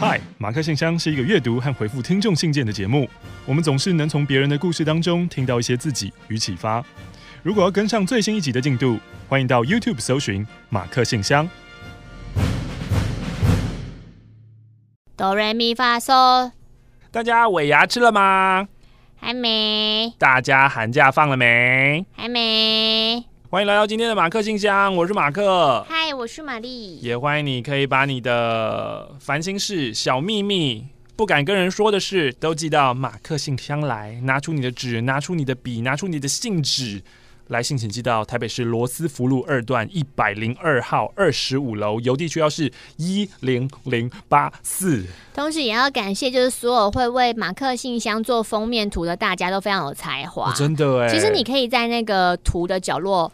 嗨，马克信箱是一个阅读和回复听众信件的节目。我们总是能从别人的故事当中听到一些自己与启发。如果要跟上最新一集的进度，欢迎到 YouTube 搜寻马克信箱。哆来咪发嗦，大家尾牙吃了吗？还没。大家寒假放了没？还没。欢迎来到今天的马克信箱，我是马克。嗨，我是玛丽。也欢迎你可以把你的烦心事、小秘密、不敢跟人说的事，都寄到马克信箱来。拿出你的纸，拿出你的笔，拿出你的信纸。来信请寄到台北市罗斯福路二段一百零二号二十五楼，邮递区要是一零零八四。同时也要感谢，就是所有会为马克信箱做封面图的大家都非常有才华，哦，真的哎。其实你可以在那个图的角落，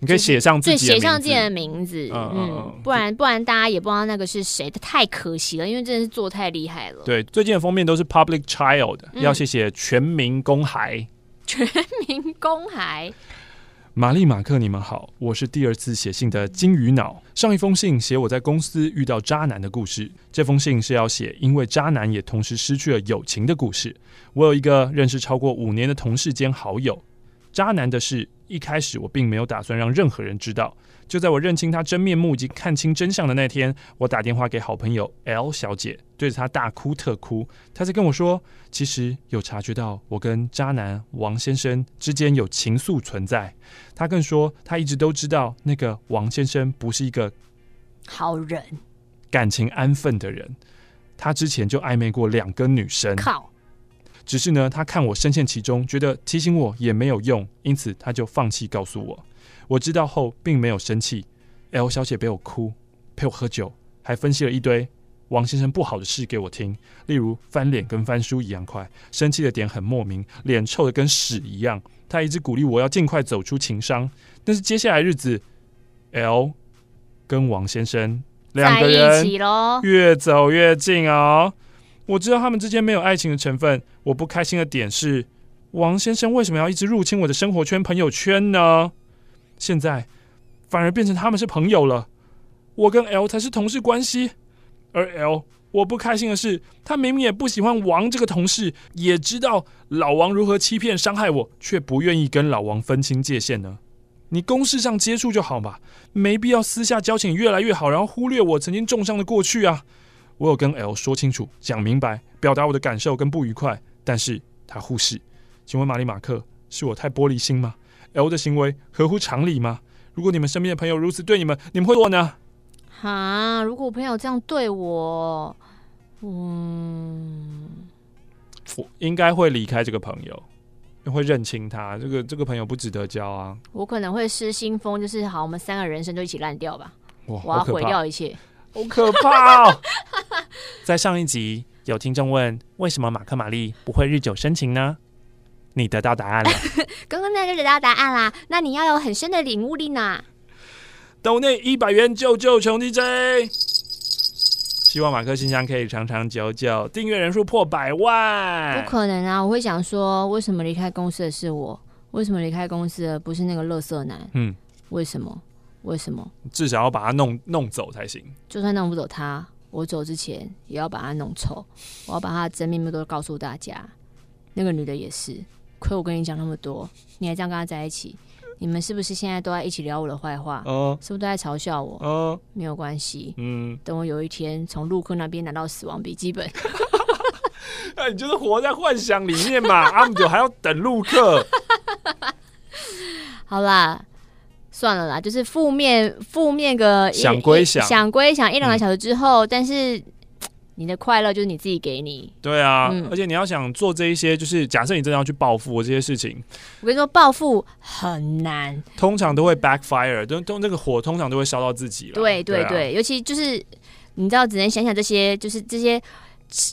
你可以写上自己写上自己的名字，嗯，嗯，不然不然大家也不知道那个是谁，太可惜了，因为真的是做太厉害了。对，最近的封面都是 Public Child，嗯，要谢谢全民公孩，全民公孩。玛丽马克，你们好，我是第二次写信的金鱼脑。上一封信写我在公司遇到渣男的故事，这封信是要写因为渣男也同时失去了友情的故事。我有一个认识超过五年的同事兼好友，渣男的事一开始我并没有打算让任何人知道。就在我认清他真面目以及看清真相的那天，我打电话给好朋友 L 小姐，对着她大哭特哭。她在跟我说，其实有察觉到我跟渣男王先生之间有情愫存在。她更说，她一直都知道那个王先生不是一个好人、感情安分的人。他之前就暧昧过两个女生，靠！只是呢，他看我深陷其中，觉得提醒我也没有用，因此他就放弃告诉我。我知道后并没有生气，L 小姐陪我哭，陪我喝酒，还分析了一堆王先生不好的事给我听，例如翻脸跟翻书一样快，生气的点很莫名，脸臭的跟屎一样。他一直鼓励我要尽快走出情伤，但是接下来日子，L 跟王先生两个人越走越近哦。我知道他们之间没有爱情的成分，我不开心的点是王先生为什么要一直入侵我的生活圈、朋友圈呢？现在反而变成他们是朋友了，我跟 L 才是同事关系。而 L 我不开心的是，他明明也不喜欢王这个同事，也知道老王如何欺骗伤害我，却不愿意跟老王分清界限呢。你公事上接触就好吧，没必要私下交情越来越好，然后忽略我曾经重伤的过去啊。我有跟 L 说清楚、讲明白，表达我的感受跟不愉快，但是他忽视。请问玛丽马克，是我太玻璃心吗？L 的行为合乎常理吗？如果你们身边的朋友如此对你们，你们会做呢？哈，如果我朋友这样对我，嗯，我应该会离开这个朋友，会认清他。这个这个朋友不值得交啊。我可能会失心疯，就是好，我们三个人生就一起烂掉吧。哇，我要毁掉一切，好可怕哦！在上一集有听众问，为什么马克玛丽不会日久生情呢？你得到答案了，刚刚那就得到答案啦。那你要有很深的领悟力呢。斗内一百元救救穷 DJ，希望马克信箱可以长长久久，订阅人数破百万。不可能啊！我会想说，为什么离开公司的是我？为什么离开公司的不是那个垃圾男？嗯，为什么？为什么？至少要把他弄弄走才行。就算弄不走他，我走之前也要把他弄臭。我要把他的真面目都告诉大家。那个女的也是。亏我跟你讲那么多，你还这样跟他在一起，你们是不是现在都在一起聊我的坏话？哦，是不是都在嘲笑我？哦，没有关系，嗯，等我有一天从陆克那边拿到死亡笔记本，那 你就是活在幻想里面嘛？阿姆九还要等陆克？好啦，算了啦，就是负面负面个想归想，想归想一两个小时之后，嗯、但是。你的快乐就是你自己给你。对啊，嗯、而且你要想做这一些，就是假设你真的要去报复我这些事情，我跟你说，报复很难，通常都会 backfire，都都那个火通常都会烧到自己了。对对对，尤其就是你知道，只能想想这些，就是这些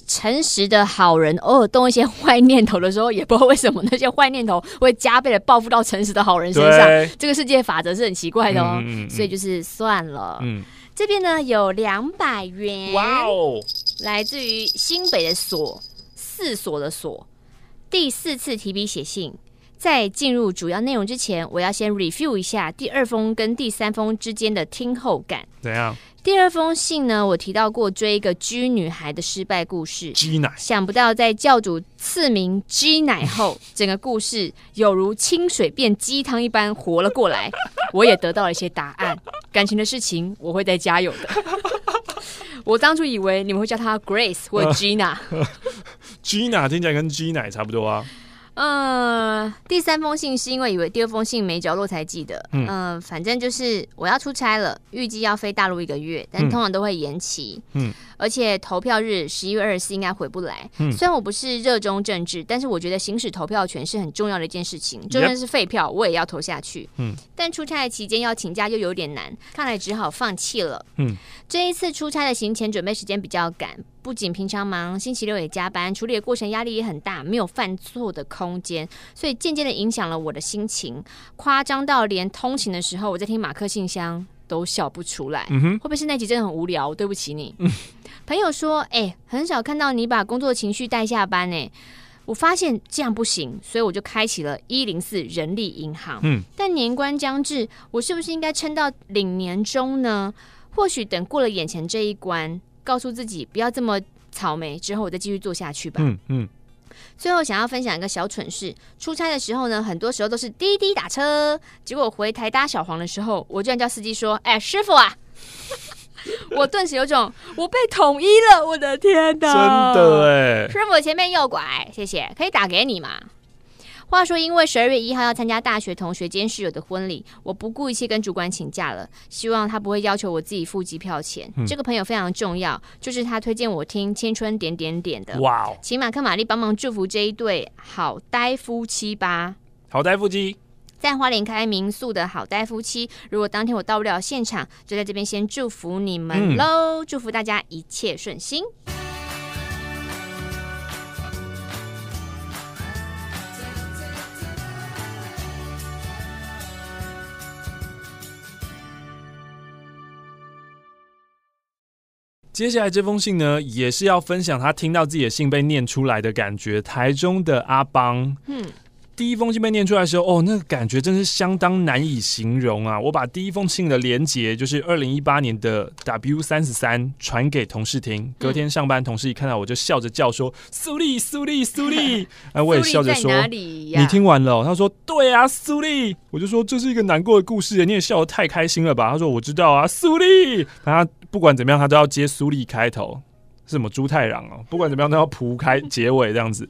诚实的好人，偶尔动一些坏念头的时候，也不知道为什么那些坏念头会加倍的报复到诚实的好人身上。对这个世界法则是很奇怪的哦，嗯嗯嗯，所以就是算了。嗯，这边呢有两百元。哇哦！来自于新北的所，四所的所，第四次提笔写信。在进入主要内容之前，我要先 review 一下第二封跟第三封之间的听后感。怎样？第二封信呢，我提到过追一个 G 女孩的失败故事。G 奶，想不到在教主赐名 G 奶后，整个故事有如清水变鸡汤一般活了过来。我也得到了一些答案。感情的事情，我会再加油的。我当初以为你们会叫她 Grace 或 Gina。呃、Gina 听起来跟 G 奶差不多啊。嗯，第三封信是因为以为第二封信没着落才记得。嗯、呃，反正就是我要出差了，预计要飞大陆一个月，但通常都会延期。嗯，而且投票日十一月二十四应该回不来。嗯，虽然我不是热衷政治，但是我觉得行使投票权是很重要的一件事情，就算是废票我也要投下去。嗯，但出差的期间要请假又有点难，看来只好放弃了。嗯，这一次出差的行前准备时间比较赶。不仅平常忙，星期六也加班，处理的过程压力也很大，没有犯错的空间，所以渐渐的影响了我的心情，夸张到连通勤的时候，我在听马克信箱都笑不出来。嗯哼，会不会是那集真的很无聊？对不起你。嗯、朋友说，哎、欸，很少看到你把工作情绪带下班呢。我发现这样不行，所以我就开启了一零四人力银行。嗯，但年关将至，我是不是应该撑到领年终呢？或许等过了眼前这一关。告诉自己不要这么草莓，之后我再继续做下去吧。嗯嗯。最后想要分享一个小蠢事：出差的时候呢，很多时候都是滴滴打车。结果回台搭小黄的时候，我居然叫司机说：“哎，师傅啊！” 我顿时有种我被统一了，我的天哪！真的哎，师傅前面右拐，谢谢，可以打给你吗？话说，因为十二月一号要参加大学同学兼室友的婚礼，我不顾一切跟主管请假了，希望他不会要求我自己付机票钱。嗯、这个朋友非常重要，就是他推荐我听《青春点点点》的。哇哦！请马克玛丽帮忙祝福这一对好呆夫妻吧。好呆夫妻，在花莲开民宿的好呆夫妻，如果当天我到不了现场，就在这边先祝福你们喽！嗯、祝福大家一切顺心。接下来这封信呢，也是要分享他听到自己的信被念出来的感觉。台中的阿邦，嗯，第一封信被念出来的时候，哦，那个感觉真是相当难以形容啊！我把第一封信的连结，就是二零一八年的 W 三十三，传给同事听。隔天上班，同事一看到我就笑着叫说：“苏丽，苏丽，苏丽！”哎，我也笑着说：“你听完了？”他说：“对啊，苏丽。”我就说：“这是一个难过的故事，你也笑得太开心了吧？”他说：“我知道啊，苏丽。”他。不管怎么样，他都要接苏丽开头，是什么猪太郎哦？不管怎么样，都要铺开结尾这样子。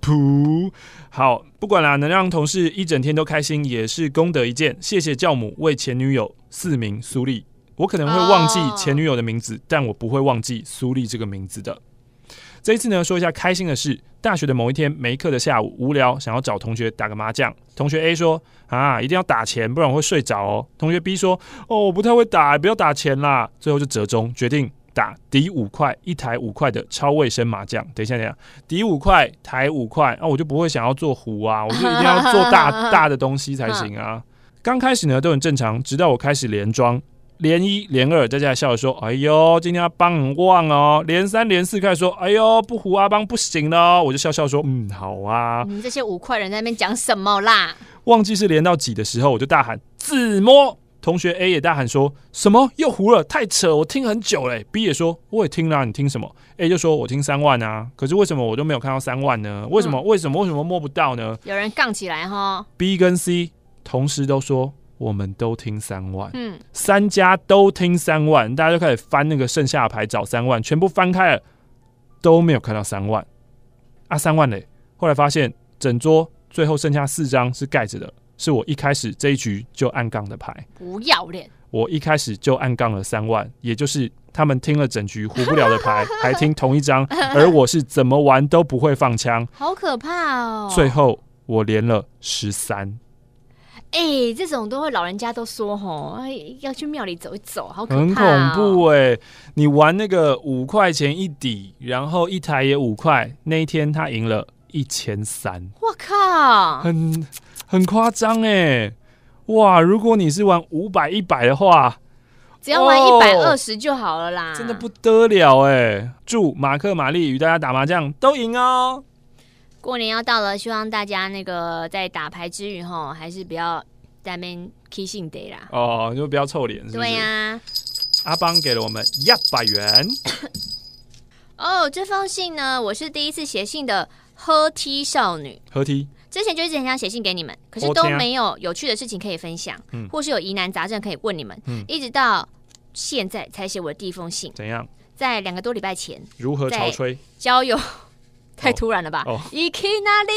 蒲好，不管啦，能让同事一整天都开心，也是功德一件。谢谢教母为前女友赐名苏丽。我可能会忘记前女友的名字，但我不会忘记苏丽这个名字的。这一次呢，说一下开心的事。大学的某一天没课的下午，无聊想要找同学打个麻将。同学 A 说：“啊，一定要打钱，不然我会睡着哦。”同学 B 说：“哦，我不太会打，不要打钱啦。”最后就折中决定打抵五块一台五块的超卫生麻将。等一下，等一下，抵五块台五块，那、啊、我就不会想要做胡啊，我就一定要做大 大的东西才行啊。刚开始呢都很正常，直到我开始连庄。连一连二，大家笑着说：“哎呦，今天阿邦很旺哦。”连三连四开始说：“哎呦，不胡阿邦不行了。”我就笑笑说：“嗯，好啊。”你们这些五块人在那边讲什么啦？忘记是连到几的时候，我就大喊：“自摸！”同学 A 也大喊说：“什么又胡了？太扯！我听很久嘞。”B 也说：“我也听了，你听什么？”A 就说：“我听三万啊，可是为什么我都没有看到三万呢？为什么？嗯、为什么？为什么摸不到呢？”有人杠起来哈。B 跟 C 同时都说。我们都听三万，嗯，三家都听三万，大家就开始翻那个剩下的牌找三万，全部翻开了都没有看到三万啊，三万嘞！后来发现整桌最后剩下四张是盖着的，是我一开始这一局就按杠的牌，不要脸！我一开始就按杠了三万，也就是他们听了整局胡不了的牌，还听同一张，而我是怎么玩都不会放枪，好可怕哦！最后我连了十三。哎、欸，这种都会老人家都说吼，要去庙里走一走，好可怕、哦、很恐怖哎、欸！你玩那个五块钱一底，然后一台也五块，那一天他赢了一千三，我靠，很很夸张哎！哇，如果你是玩五百一百的话，只要玩一百二十就好了啦，真的不得了哎！祝马克玛丽与大家打麻将都赢哦！过年要到了，希望大家那个在打牌之余哈，还是不要在那边 kissing day 啦。哦，就不要臭脸。对呀、啊。阿邦给了我们一百元。哦，这封信呢，我是第一次写信的喝 T 少女。喝 T 之前就一直很想写信给你们，可是都没有有趣的事情可以分享，嗯、或是有疑难杂症可以问你们，嗯、一直到现在才写我的第一封信。怎样？在两个多礼拜前。如何潮吹？交友 太突然了吧？哦，一去哪里？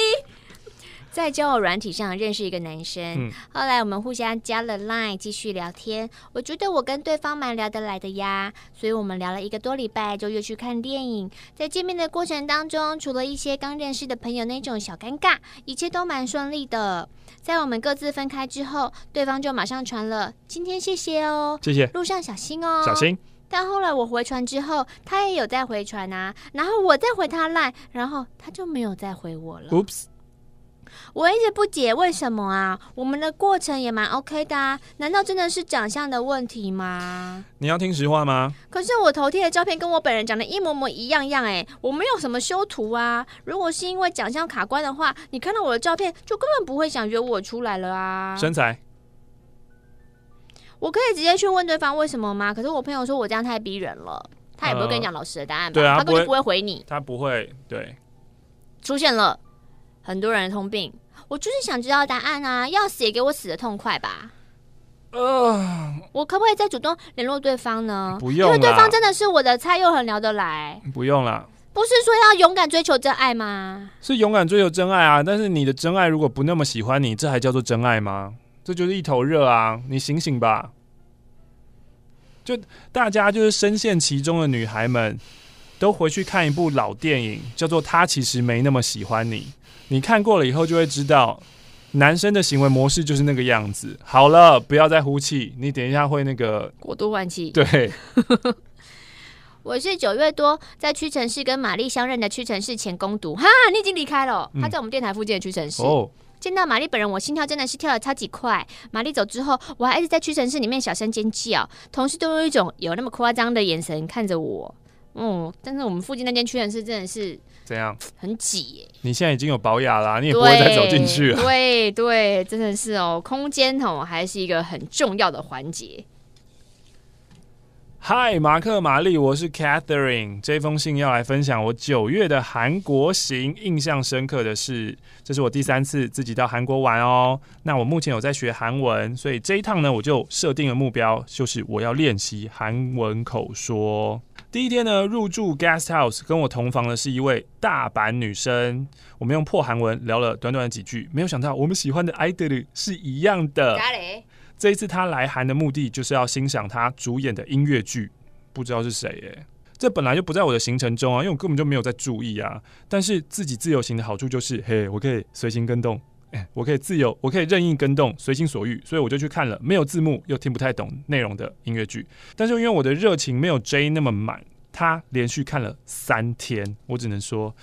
在交友软体上认识一个男生，嗯、后来我们互相加了 Line，继续聊天。我觉得我跟对方蛮聊得来的呀，所以我们聊了一个多礼拜，就约去看电影。在见面的过程当中，除了一些刚认识的朋友那种小尴尬，一切都蛮顺利的。在我们各自分开之后，对方就马上传了“今天谢谢哦，谢谢，路上小心哦，小心”。但后来我回传之后，他也有在回传啊，然后我再回他 Line，然后他就没有再回我了。Oops。我一直不解为什么啊？我们的过程也蛮 OK 的啊，难道真的是长相的问题吗？你要听实话吗？可是我头贴的照片跟我本人长得一模模一样样哎，我没有什么修图啊。如果是因为长相卡关的话，你看到我的照片就根本不会想约我出来了啊。身材，我可以直接去问对方为什么吗？可是我朋友说我这样太逼人了，他也不会跟你讲老师的答案吧？对啊，他根本就不会回你，他不会对。出现了。很多人的通病，我就是想知道答案啊！要死也给我死的痛快吧！呃，我可不可以再主动联络对方呢？不用，因为对方真的是我的菜，又很聊得来。不用了，不是说要勇敢追求真爱吗？是勇敢追求真爱啊！但是你的真爱如果不那么喜欢你，这还叫做真爱吗？这就是一头热啊！你醒醒吧！就大家就是深陷其中的女孩们，都回去看一部老电影，叫做《他其实没那么喜欢你》。你看过了以后就会知道，男生的行为模式就是那个样子。好了，不要再呼气，你等一下会那个过度换气。对，我是九月多在屈臣氏跟玛丽相认的屈臣氏前工读。哈，你已经离开了，他在我们电台附近的屈臣氏。哦，见到玛丽本人，我心跳真的是跳的超级快。玛丽走之后，我还一直在屈臣氏里面小声尖叫，同事都用一种有那么夸张的眼神看着我。嗯，但是我们附近那间屈臣氏真的是。怎样？很挤耶！你现在已经有保养啦，你也不会再走进去了。对对，真的是哦，空间哦还是一个很重要的环节。嗨，马克、玛丽，我是 Catherine。这封信要来分享我九月的韩国行，印象深刻的是，这是我第三次自己到韩国玩哦。那我目前有在学韩文，所以这一趟呢，我就设定了目标，就是我要练习韩文口说。第一天呢，入住 guest house，跟我同房的是一位大阪女生。我们用破韩文聊了短短的几句，没有想到我们喜欢的 idol 是一样的。这一次他来韩的目的就是要欣赏他主演的音乐剧，不知道是谁耶。这本来就不在我的行程中啊，因为我根本就没有在注意啊。但是自己自由行的好处就是，嘿，我可以随心跟动。我可以自由，我可以任意跟动，随心所欲，所以我就去看了没有字幕又听不太懂内容的音乐剧。但是因为我的热情没有 J 那么满，他连续看了三天，我只能说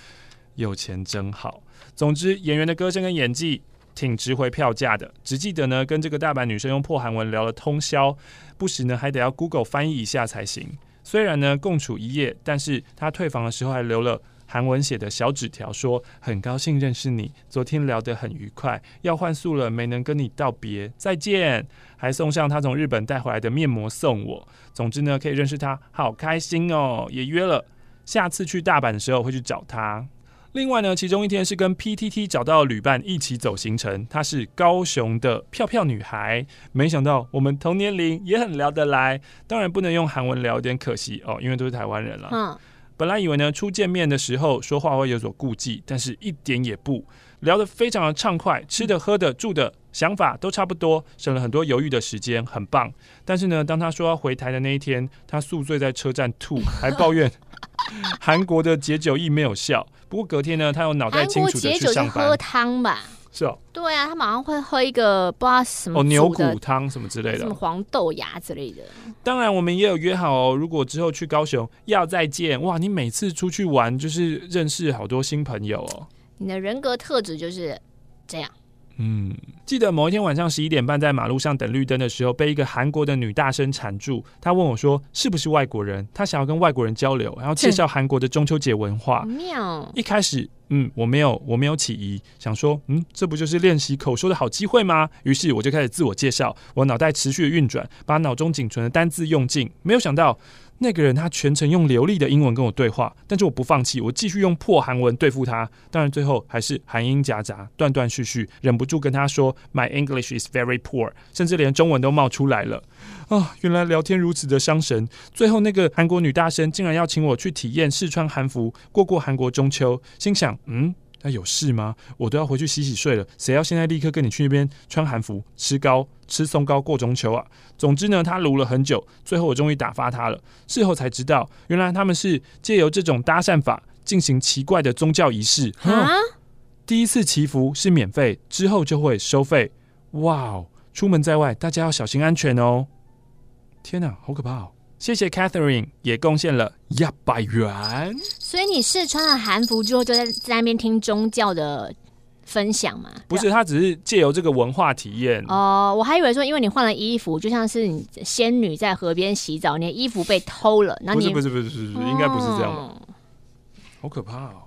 有钱真好。总之，演员的歌声跟演技挺值回票价的。只记得呢，跟这个大阪女生用破韩文聊了通宵，不时呢还得要 Google 翻译一下才行。虽然呢共处一夜，但是她退房的时候还留了。韩文写的小纸条说：“很高兴认识你，昨天聊得很愉快，要换宿了，没能跟你道别，再见。”还送上他从日本带回来的面膜送我。总之呢，可以认识他，好开心哦！也约了下次去大阪的时候会去找他。另外呢，其中一天是跟 PTT 找到旅伴一起走行程，她是高雄的漂漂女孩。没想到我们同年龄，也很聊得来。当然不能用韩文聊，有点可惜哦，因为都是台湾人了。嗯。本来以为呢，初见面的时候说话会有所顾忌，但是一点也不，聊得非常的畅快，吃的、喝的、住的想法都差不多，省了很多犹豫的时间，很棒。但是呢，当他说要回台的那一天，他宿醉在车站吐，还抱怨 韩国的解酒液没有效。不过隔天呢，他有脑袋清楚的去上班。喝汤吧。是哦，对啊，他马上会喝一个不知道什么哦牛骨汤什么之类的，什么黄豆芽之类的。当然，我们也有约好哦，如果之后去高雄要再见，哇，你每次出去玩就是认识好多新朋友哦。你的人格特质就是这样。嗯，记得某一天晚上十一点半在马路上等绿灯的时候，被一个韩国的女大生缠住。她问我说：“是不是外国人？”她想要跟外国人交流，然后介绍韩国的中秋节文化。妙。一开始，嗯，我没有，我没有起疑，想说，嗯，这不就是练习口说的好机会吗？于是我就开始自我介绍，我脑袋持续的运转，把脑中仅存的单字用尽。没有想到。那个人他全程用流利的英文跟我对话，但是我不放弃，我继续用破韩文对付他。当然最后还是韩英夹杂，断断续续，忍不住跟他说 “My English is very poor”，甚至连中文都冒出来了。啊，原来聊天如此的伤神。最后那个韩国女大生竟然要请我去体验试穿韩服，过过韩国中秋。心想，嗯。那有事吗？我都要回去洗洗睡了。谁要现在立刻跟你去那边穿韩服、吃糕、吃松糕过中秋啊？总之呢，他撸了很久，最后我终于打发他了。事后才知道，原来他们是借由这种搭讪法进行奇怪的宗教仪式。啊？第一次祈福是免费，之后就会收费。哇哦！出门在外，大家要小心安全哦。天哪，好可怕哦！谢谢 Catherine，也贡献了一百元。所以你试穿了韩服之后，就在在那边听宗教的分享嘛？不是，他只是借由这个文化体验。哦，我还以为说，因为你换了衣服，就像是你仙女在河边洗澡，你的衣服被偷了，那你不是不是不是不是，应该不是这样吧？好可怕哦！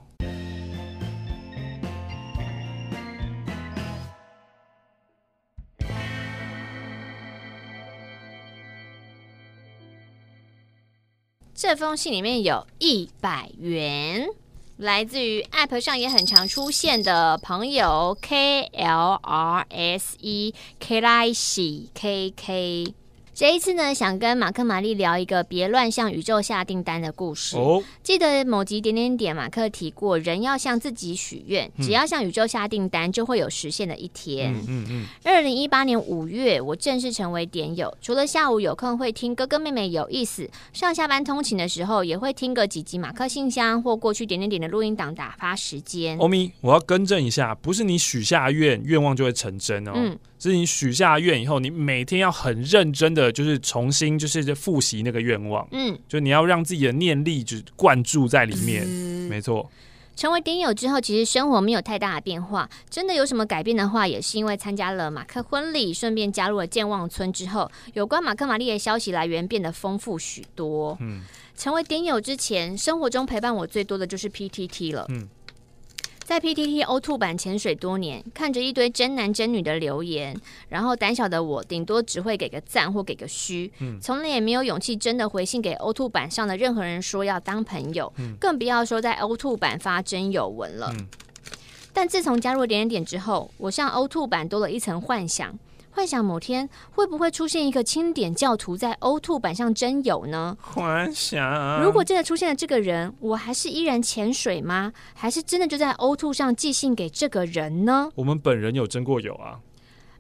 这封信里面有一百元，来自于 App 上也很常出现的朋友 K L R S E K L I C K K。这一次呢，想跟马克玛丽聊一个别乱向宇宙下订单的故事。哦，记得某集点点点，马克提过，人要向自己许愿，只要向宇宙下订单，就会有实现的一天。嗯嗯。二零一八年五月，我正式成为点友，除了下午有空会听哥哥妹妹有意思，上下班通勤的时候也会听个几集马克信箱或过去点点点的录音档打发时间。欧米，我要更正一下，不是你许下愿，愿望就会成真哦。嗯。是你许下愿以后，你每天要很认真的，就是重新就是复习那个愿望。嗯，就你要让自己的念力就灌注在里面。嗯、没错。成为点友之后，其实生活没有太大的变化。真的有什么改变的话，也是因为参加了马克婚礼，顺便加入了健忘村之后，有关马克玛丽的消息来源变得丰富许多。嗯，成为点友之前，生活中陪伴我最多的就是 PTT 了。嗯。在 PTT O2 版潜水多年，看着一堆真男真女的留言，然后胆小的我顶多只会给个赞或给个虚，从来也没有勇气真的回信给 O2 版上的任何人说要当朋友，更不要说在 O2 版发真友文了。但自从加入点点点之后，我向 O2 版多了一层幻想。幻想某天会不会出现一个清点教徒在 O Two 版上真有呢？幻想，如果真的出现了这个人，我还是依然潜水吗？还是真的就在 O2 上寄信给这个人呢？我们本人有真过有啊。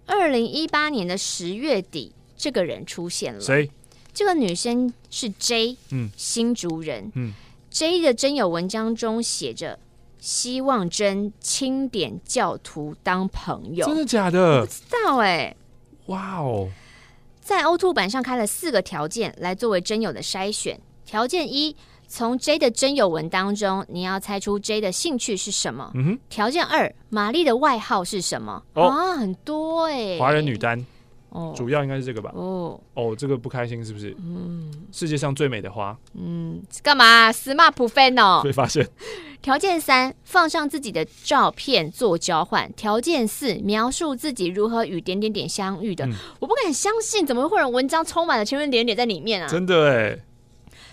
二零一八年的十月底，这个人出现了。谁？这个女生是 J，嗯，新竹人，嗯，J 的真友文章中写着。希望真清点教徒当朋友，真的假的？不知道哎、欸。哇哦，在 O2 版上开了四个条件来作为真友的筛选。条件一，从 J 的真友文当中，你要猜出 J 的兴趣是什么。嗯哼。条件二，玛丽的外号是什么？哦、啊，很多哎、欸。华人女单。哦，主要应该是这个吧。哦哦，这个不开心是不是？嗯。世界上最美的花。嗯。干嘛？Smart fan 哦。被发现。条件三，放上自己的照片做交换。条件四，描述自己如何与点点点相遇的。嗯、我不敢相信，怎么会有文章充满了圈圈点点在里面啊？真的哎！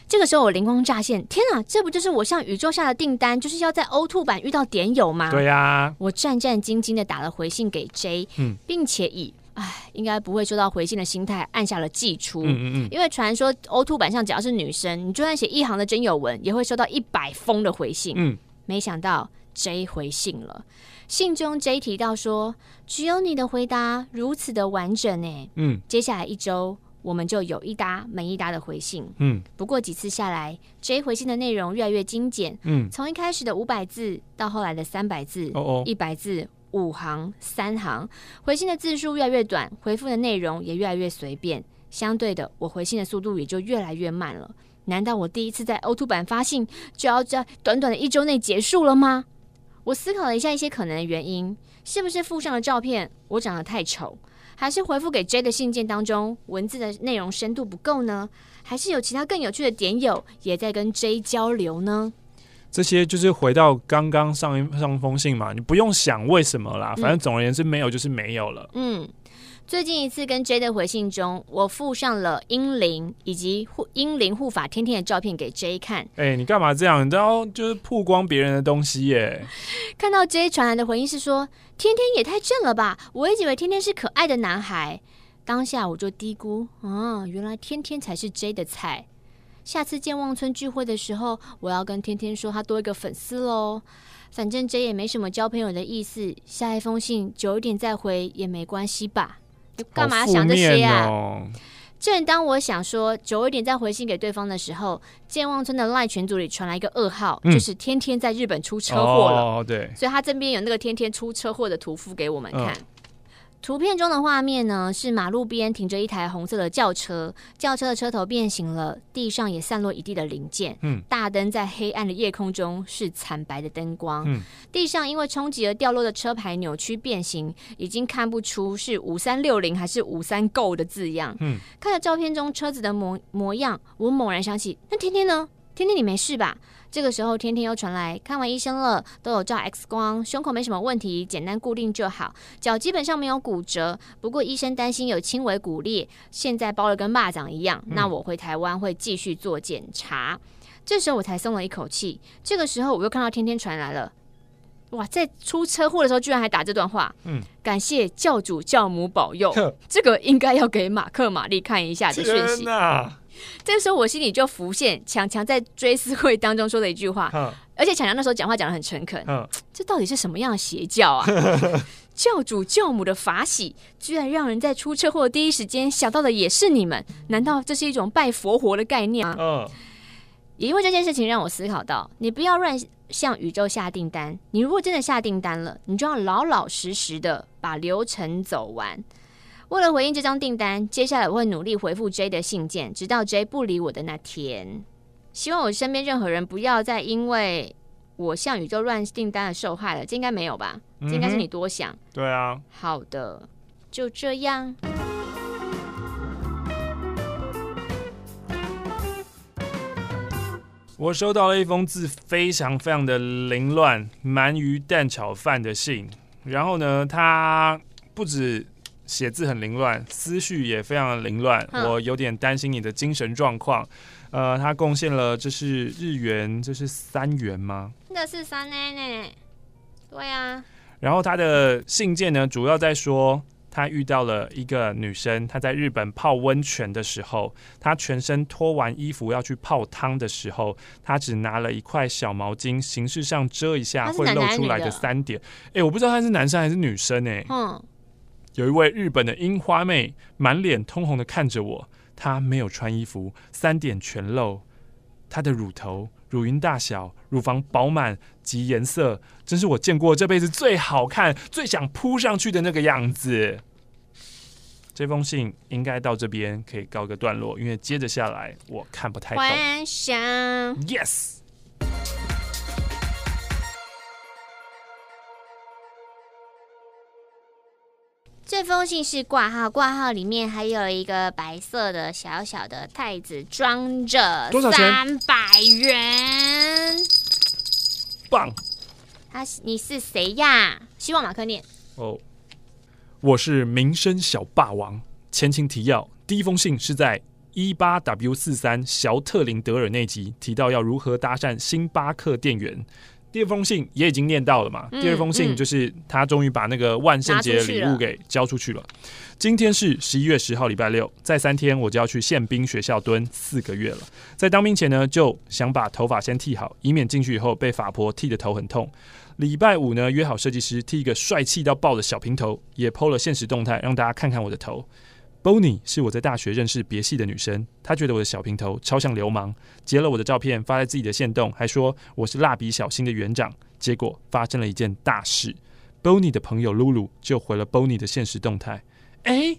这个时候我灵光乍现，天哪，这不就是我向宇宙下的订单，就是要在 Oto 版遇到点友吗？对呀、啊，我战战兢兢的打了回信给 J，嗯，并且以。唉，应该不会收到回信的心态按下了寄出。嗯嗯嗯。因为传说 O2 版上只要是女生，你就算写一行的真友文，也会收到一百封的回信。嗯。没想到 J 回信了，信中 J 提到说，只有你的回答如此的完整呢。嗯。接下来一周，我们就有一搭没一搭的回信。嗯。不过几次下来，J 回信的内容越来越精简。嗯。从一开始的五百字，到后来的三百字，哦哦，一百字。五行三行，回信的字数越来越短，回复的内容也越来越随便。相对的，我回信的速度也就越来越慢了。难道我第一次在 O2 版发信就要在短短的一周内结束了吗？我思考了一下一些可能的原因，是不是附上的照片我长得太丑，还是回复给 J 的信件当中文字的内容深度不够呢？还是有其他更有趣的点友也在跟 J 交流呢？这些就是回到刚刚上一上封信嘛，你不用想为什么啦，反正总而言之没有就是没有了。嗯。最近一次跟 J 的回信中，我附上了英灵以及护英灵护法天天的照片给 J 看。哎、欸，你干嘛这样？你都要就是曝光别人的东西耶？看到 J 传来的回应是说：“天天也太正了吧！”我一直以为天天是可爱的男孩。当下我就低估：“啊，原来天天才是 J 的菜。下次健忘村聚会的时候，我要跟天天说他多一个粉丝喽。反正 J 也没什么交朋友的意思，下一封信久一点再回也没关系吧。”干嘛想这些啊？哦、正当我想说久一点再回信给对方的时候，健忘村的赖群组里传来一个噩耗，嗯、就是天天在日本出车祸了。哦，对，所以他这边有那个天天出车祸的图附给我们看。嗯图片中的画面呢，是马路边停着一台红色的轿车，轿车的车头变形了，地上也散落一地的零件。嗯，大灯在黑暗的夜空中是惨白的灯光。嗯，地上因为冲击而掉落的车牌扭曲变形，已经看不出是五三六零还是五三 Go 的字样。嗯，看着照片中车子的模模样，我猛然想起，那天天呢？天天你没事吧？这个时候，天天又传来看完医生了，都有照 X 光，胸口没什么问题，简单固定就好。脚基本上没有骨折，不过医生担心有轻微骨裂，现在包得跟蚂蚱一样。那我回台湾会继续做检查。嗯、这时候我才松了一口气。这个时候我又看到天天传来了，哇，在出车祸的时候居然还打这段话。嗯，感谢教主教母保佑。这个应该要给马克玛丽看一下的讯息。这个时候，我心里就浮现强强在追思会当中说的一句话，呵而且强强那时候讲话讲的很诚恳。呵这到底是什么样的邪教啊？教主教母的法喜，居然让人在出车祸的第一时间想到的也是你们？难道这是一种拜佛活的概念吗？嗯也因为这件事情让我思考到，你不要乱向宇宙下订单。你如果真的下订单了，你就要老老实实的把流程走完。为了回应这张订单，接下来我会努力回复 J 的信件，直到 J 不理我的那天。希望我身边任何人不要再因为我向宇宙乱订单而受害了。这应该没有吧？这应该是你多想。嗯、对啊。好的，就这样。我收到了一封字非常非常的凌乱、鳗鱼蛋炒饭的信。然后呢，他不止。写字很凌乱，思绪也非常的凌乱，嗯、我有点担心你的精神状况。呃，他贡献了，这是日元，这是三元吗？那是三呢呢，对啊。然后他的信件呢，主要在说他遇到了一个女生，她在日本泡温泉的时候，她全身脱完衣服要去泡汤的时候，她只拿了一块小毛巾，形式上遮一下会露出来的三点。哎，我不知道他是男生还是女生哎。嗯。有一位日本的樱花妹，满脸通红的看着我。她没有穿衣服，三点全露。她的乳头、乳晕大小、乳房饱满及颜色，真是我见过这辈子最好看、最想扑上去的那个样子。这封信应该到这边可以告个段落，因为接着下来我看不太懂。幻想，Yes。这封信是挂号，挂号里面还有一个白色的小小的袋子，装着三百元。棒！他，你是谁呀？希望马克念。哦，我是民生小霸王。前情提要：第一封信是在一八 W 四三小特林德尔那集提到要如何搭讪星巴克店员。第二封信也已经念到了嘛？嗯、第二封信就是他终于把那个万圣节礼物给交出去了。今天是十一月十号，礼拜六，再三天我就要去宪兵学校蹲四个月了。在当兵前呢，就想把头发先剃好，以免进去以后被法婆剃的头很痛。礼拜五呢，约好设计师剃一个帅气到爆的小平头，也 PO 了现实动态，让大家看看我的头。Bonnie 是我在大学认识别系的女生，她觉得我的小平头超像流氓，截了我的照片发在自己的线动，还说我是蜡笔小新的园长。结果发生了一件大事，Bonnie 的朋友露露就回了 Bonnie 的现实动态：“哎，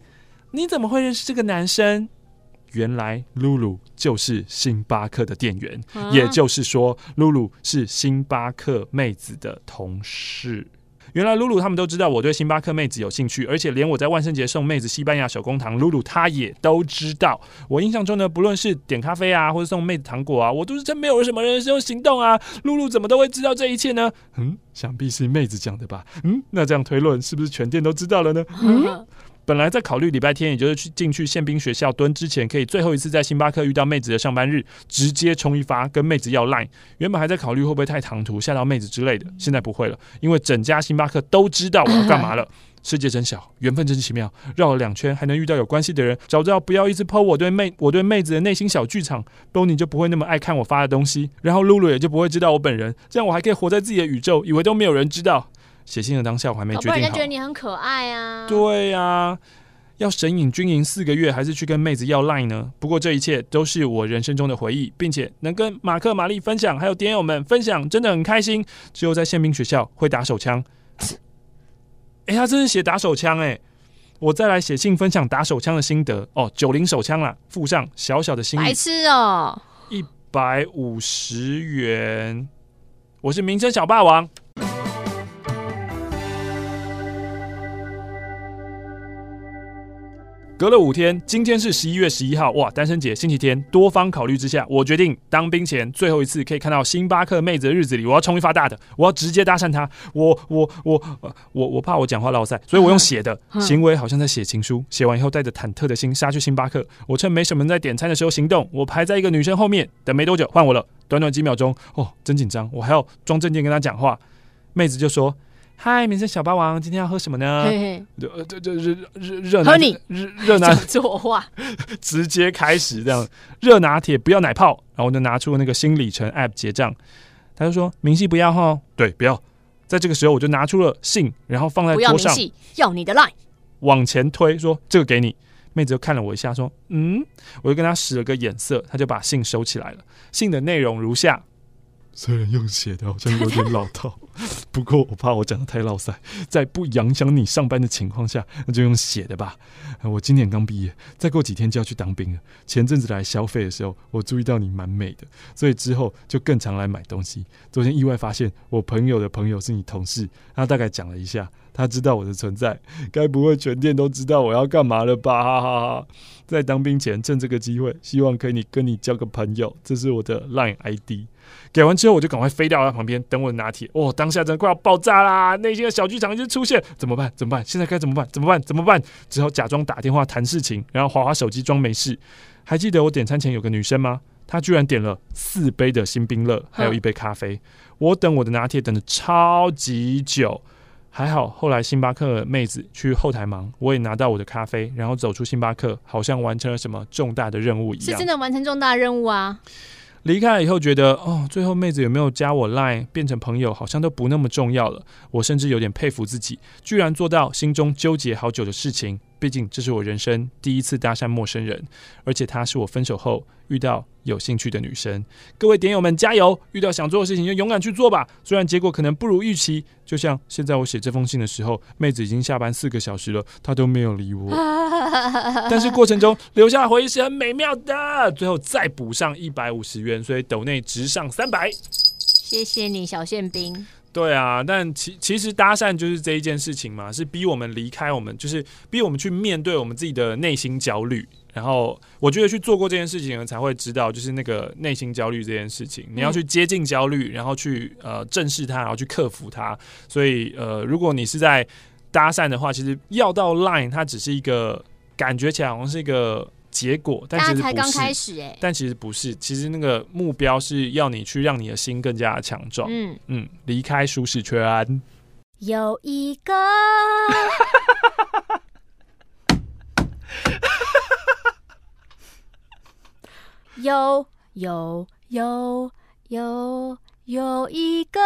你怎么会认识这个男生？”原来露露就是星巴克的店员，啊、也就是说，露露是星巴克妹子的同事。原来露露他们都知道我对星巴克妹子有兴趣，而且连我在万圣节送妹子西班牙手工糖，露露她也都知道。我印象中呢，不论是点咖啡啊，或者送妹子糖果啊，我都是真没有什么人是用行动啊。露露怎么都会知道这一切呢？嗯，想必是妹子讲的吧。嗯，那这样推论是不是全店都知道了呢？嗯。本来在考虑礼拜天，也就是去进去宪兵学校蹲之前，可以最后一次在星巴克遇到妹子的上班日，直接冲一发跟妹子要 line。原本还在考虑会不会太唐突吓到妹子之类的，现在不会了，因为整家星巴克都知道我要干嘛了。世界真小，缘分真奇妙，绕了两圈还能遇到有关系的人。早知道不要一直 po 我对妹我对妹子的内心小剧场 bony 就不会那么爱看我发的东西，然后露露也就不会知道我本人，这样我还可以活在自己的宇宙，以为都没有人知道。写信的当下我还没决定好，人家觉得你很可爱啊。对呀、啊。要神隐军营四个月，还是去跟妹子要 line 呢？不过这一切都是我人生中的回忆，并且能跟马克、玛丽分享，还有点友们分享，真的很开心。只有在宪兵学校会打手枪。哎、欸，他真是写打手枪哎！我再来写信分享打手枪的心得哦。九零手枪啦，附上小小的心意。白痴哦，一百五十元。我是名声小霸王。隔了五天，今天是十一月十一号，哇，单身节，星期天。多方考虑之下，我决定当兵前最后一次可以看到星巴克妹子的日子里，我要冲一发大的，我要直接搭讪她。我我我我我怕我讲话落赛，所以我用写的，行为好像在写情书。写完以后，带着忐忑的心杀去星巴克。我趁没什么人在点餐的时候行动，我排在一个女生后面，等没多久换我了，短短几秒钟，哦，真紧张，我还要装正经跟她讲话。妹子就说。嗨，民生小霸王，今天要喝什么呢？热这这热热热拿 铁，热热拿作话，直接开始这样，热拿铁不要奶泡，然后我就拿出那个新里程 App 结账，他就说明细不要哈，对，不要。在这个时候我就拿出了信，然后放在桌上，要你的 Line，往前推说这个给你。妹子就看了我一下说嗯，我就跟他使了个眼色，他就把信收起来了。信的内容如下。虽然用写的好像有点老套，不过我怕我讲的太落塞，在不影响你上班的情况下，那就用写的吧。我今年刚毕业，再过几天就要去当兵了。前阵子来消费的时候，我注意到你蛮美的，所以之后就更常来买东西。昨天意外发现我朋友的朋友是你同事，他大概讲了一下，他知道我的存在，该不会全店都知道我要干嘛了吧？哈哈哈！在当兵前趁这个机会，希望可以跟你交个朋友，这是我的 Line ID。给完之后，我就赶快飞到他旁边等我的拿铁。哦，当下真的快要爆炸啦！内心的小剧场就出现，怎么办？怎么办？现在该怎么办？怎么办？怎么办？只好假装打电话谈事情，然后滑滑手机装没事。还记得我点餐前有个女生吗？她居然点了四杯的新冰乐，还有一杯咖啡。我等我的拿铁等得超级久，还好后来星巴克妹子去后台忙，我也拿到我的咖啡，然后走出星巴克，好像完成了什么重大的任务一样。是真的完成重大任务啊！离开了以后，觉得哦，最后妹子有没有加我 Line 变成朋友，好像都不那么重要了。我甚至有点佩服自己，居然做到心中纠结好久的事情。毕竟这是我人生第一次搭讪陌生人，而且她是我分手后遇到有兴趣的女生。各位点友们加油！遇到想做的事情就勇敢去做吧。虽然结果可能不如预期，就像现在我写这封信的时候，妹子已经下班四个小时了，她都没有理我。但是过程中留下的回忆是很美妙的。最后再补上一百五十元，所以斗内直上三百。谢谢你，小宪兵。对啊，但其其实搭讪就是这一件事情嘛，是逼我们离开我们，就是逼我们去面对我们自己的内心焦虑。然后我觉得去做过这件事情，才会知道，就是那个内心焦虑这件事情，你要去接近焦虑，然后去呃正视它，然后去克服它。所以呃，如果你是在搭讪的话，其实要到 Line，它只是一个感觉起来好像是一个。结果，但其实不是。才刚开始欸，但其实不是，其实那个目标是要你去让你的心更加强壮。嗯嗯，离开舒适圈。有一个，有有有有有一个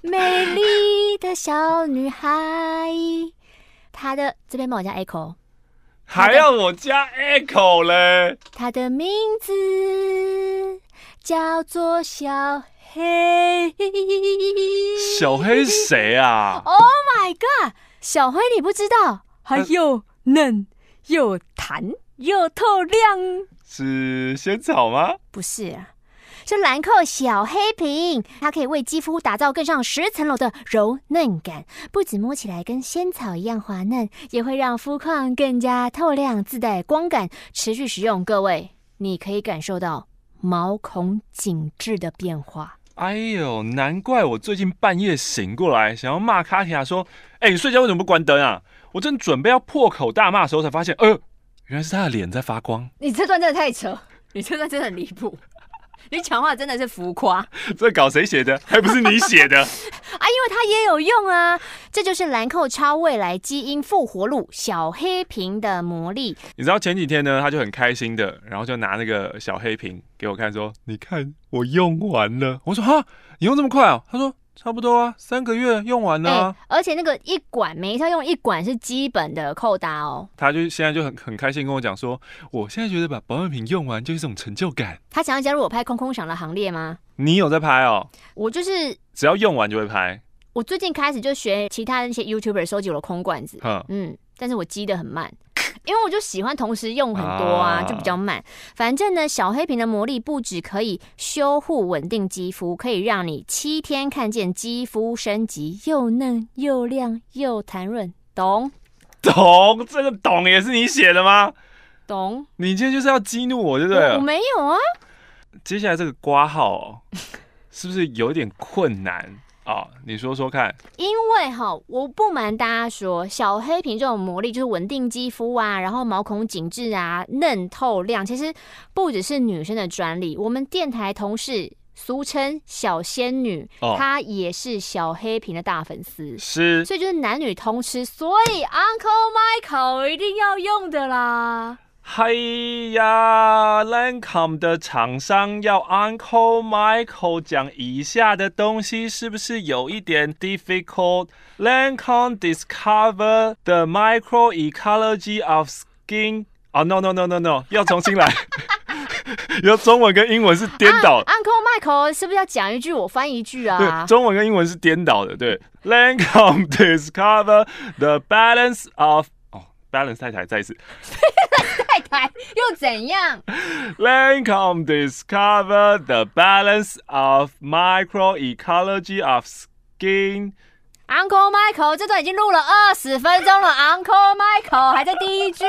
美丽的小女孩，她的这边帮我加 echo。还要我加 echo 嘞？他的名字叫做小黑。小黑谁啊？Oh my god！小黑你不知道？还又嫩又弹又透亮。是仙草吗？不是啊，是兰蔻小黑瓶，它可以为肌肤打造更上十层楼的柔嫩感，不止摸起来跟仙草一样滑嫩，也会让肤况更加透亮，自带光感。持续使用，各位，你可以感受到毛孔紧致的变化。哎呦，难怪我最近半夜醒过来，想要骂卡提亚说：“哎、欸，你睡觉为什么不关灯啊？”我正准备要破口大骂的时候，才发现，呃，原来是他的脸在发光。你这段真的太扯，你这段真的很离谱。你讲话真的是浮夸，这稿谁写的？还不是你写的 啊？因为它也有用啊！这就是兰蔻超未来基因复活露小黑瓶的魔力。你知道前几天呢，他就很开心的，然后就拿那个小黑瓶给我看，说：“你看，我用完了。”我说：“哈，你用这么快啊？”他说。差不多啊，三个月用完了，啊欸。而且那个一管，每一套用一管是基本的扣打哦。他就现在就很很开心跟我讲说，我现在觉得把保养品用完就是一种成就感。他想要加入我拍空空想的行列吗？你有在拍哦？我就是只要用完就会拍。我最近开始就学其他的那些 YouTuber 收集我的空罐子，嗯嗯，但是我积得很慢。因为我就喜欢同时用很多啊，就比较慢。反正呢，小黑瓶的魔力不止可以修护稳定肌肤，可以让你七天看见肌肤升级，又嫩又亮又弹润。懂？懂？这个懂也是你写的吗？懂？你今天就是要激怒我，对不对？我没有啊。接下来这个挂号哦，是不是有点困难？啊、哦，你说说看。因为哈，我不瞒大家说，小黑瓶这种魔力就是稳定肌肤啊，然后毛孔紧致啊，嫩透亮。其实不只是女生的专利，我们电台同事俗称小仙女，哦、她也是小黑瓶的大粉丝，是，所以就是男女通吃，所以 Uncle Michael 一定要用的啦。嗨呀，Lancome 的厂商要 Uncle Michael 讲以下的东西，是不是有一点 difficult？Lancome discover the microecology of skin。啊、oh,，no no no no no，要重新来，要中文跟英文是颠倒。Uh, Uncle Michael 是不是要讲一句，我翻一句啊？对，中文跟英文是颠倒的。对，Lancome discover the balance of。哦，balance 太太再一次太太又怎样？Lancome discover the balance of microecology of skin。Uncle Michael 这段已经录了二十分钟了，Uncle Michael 还在第一句。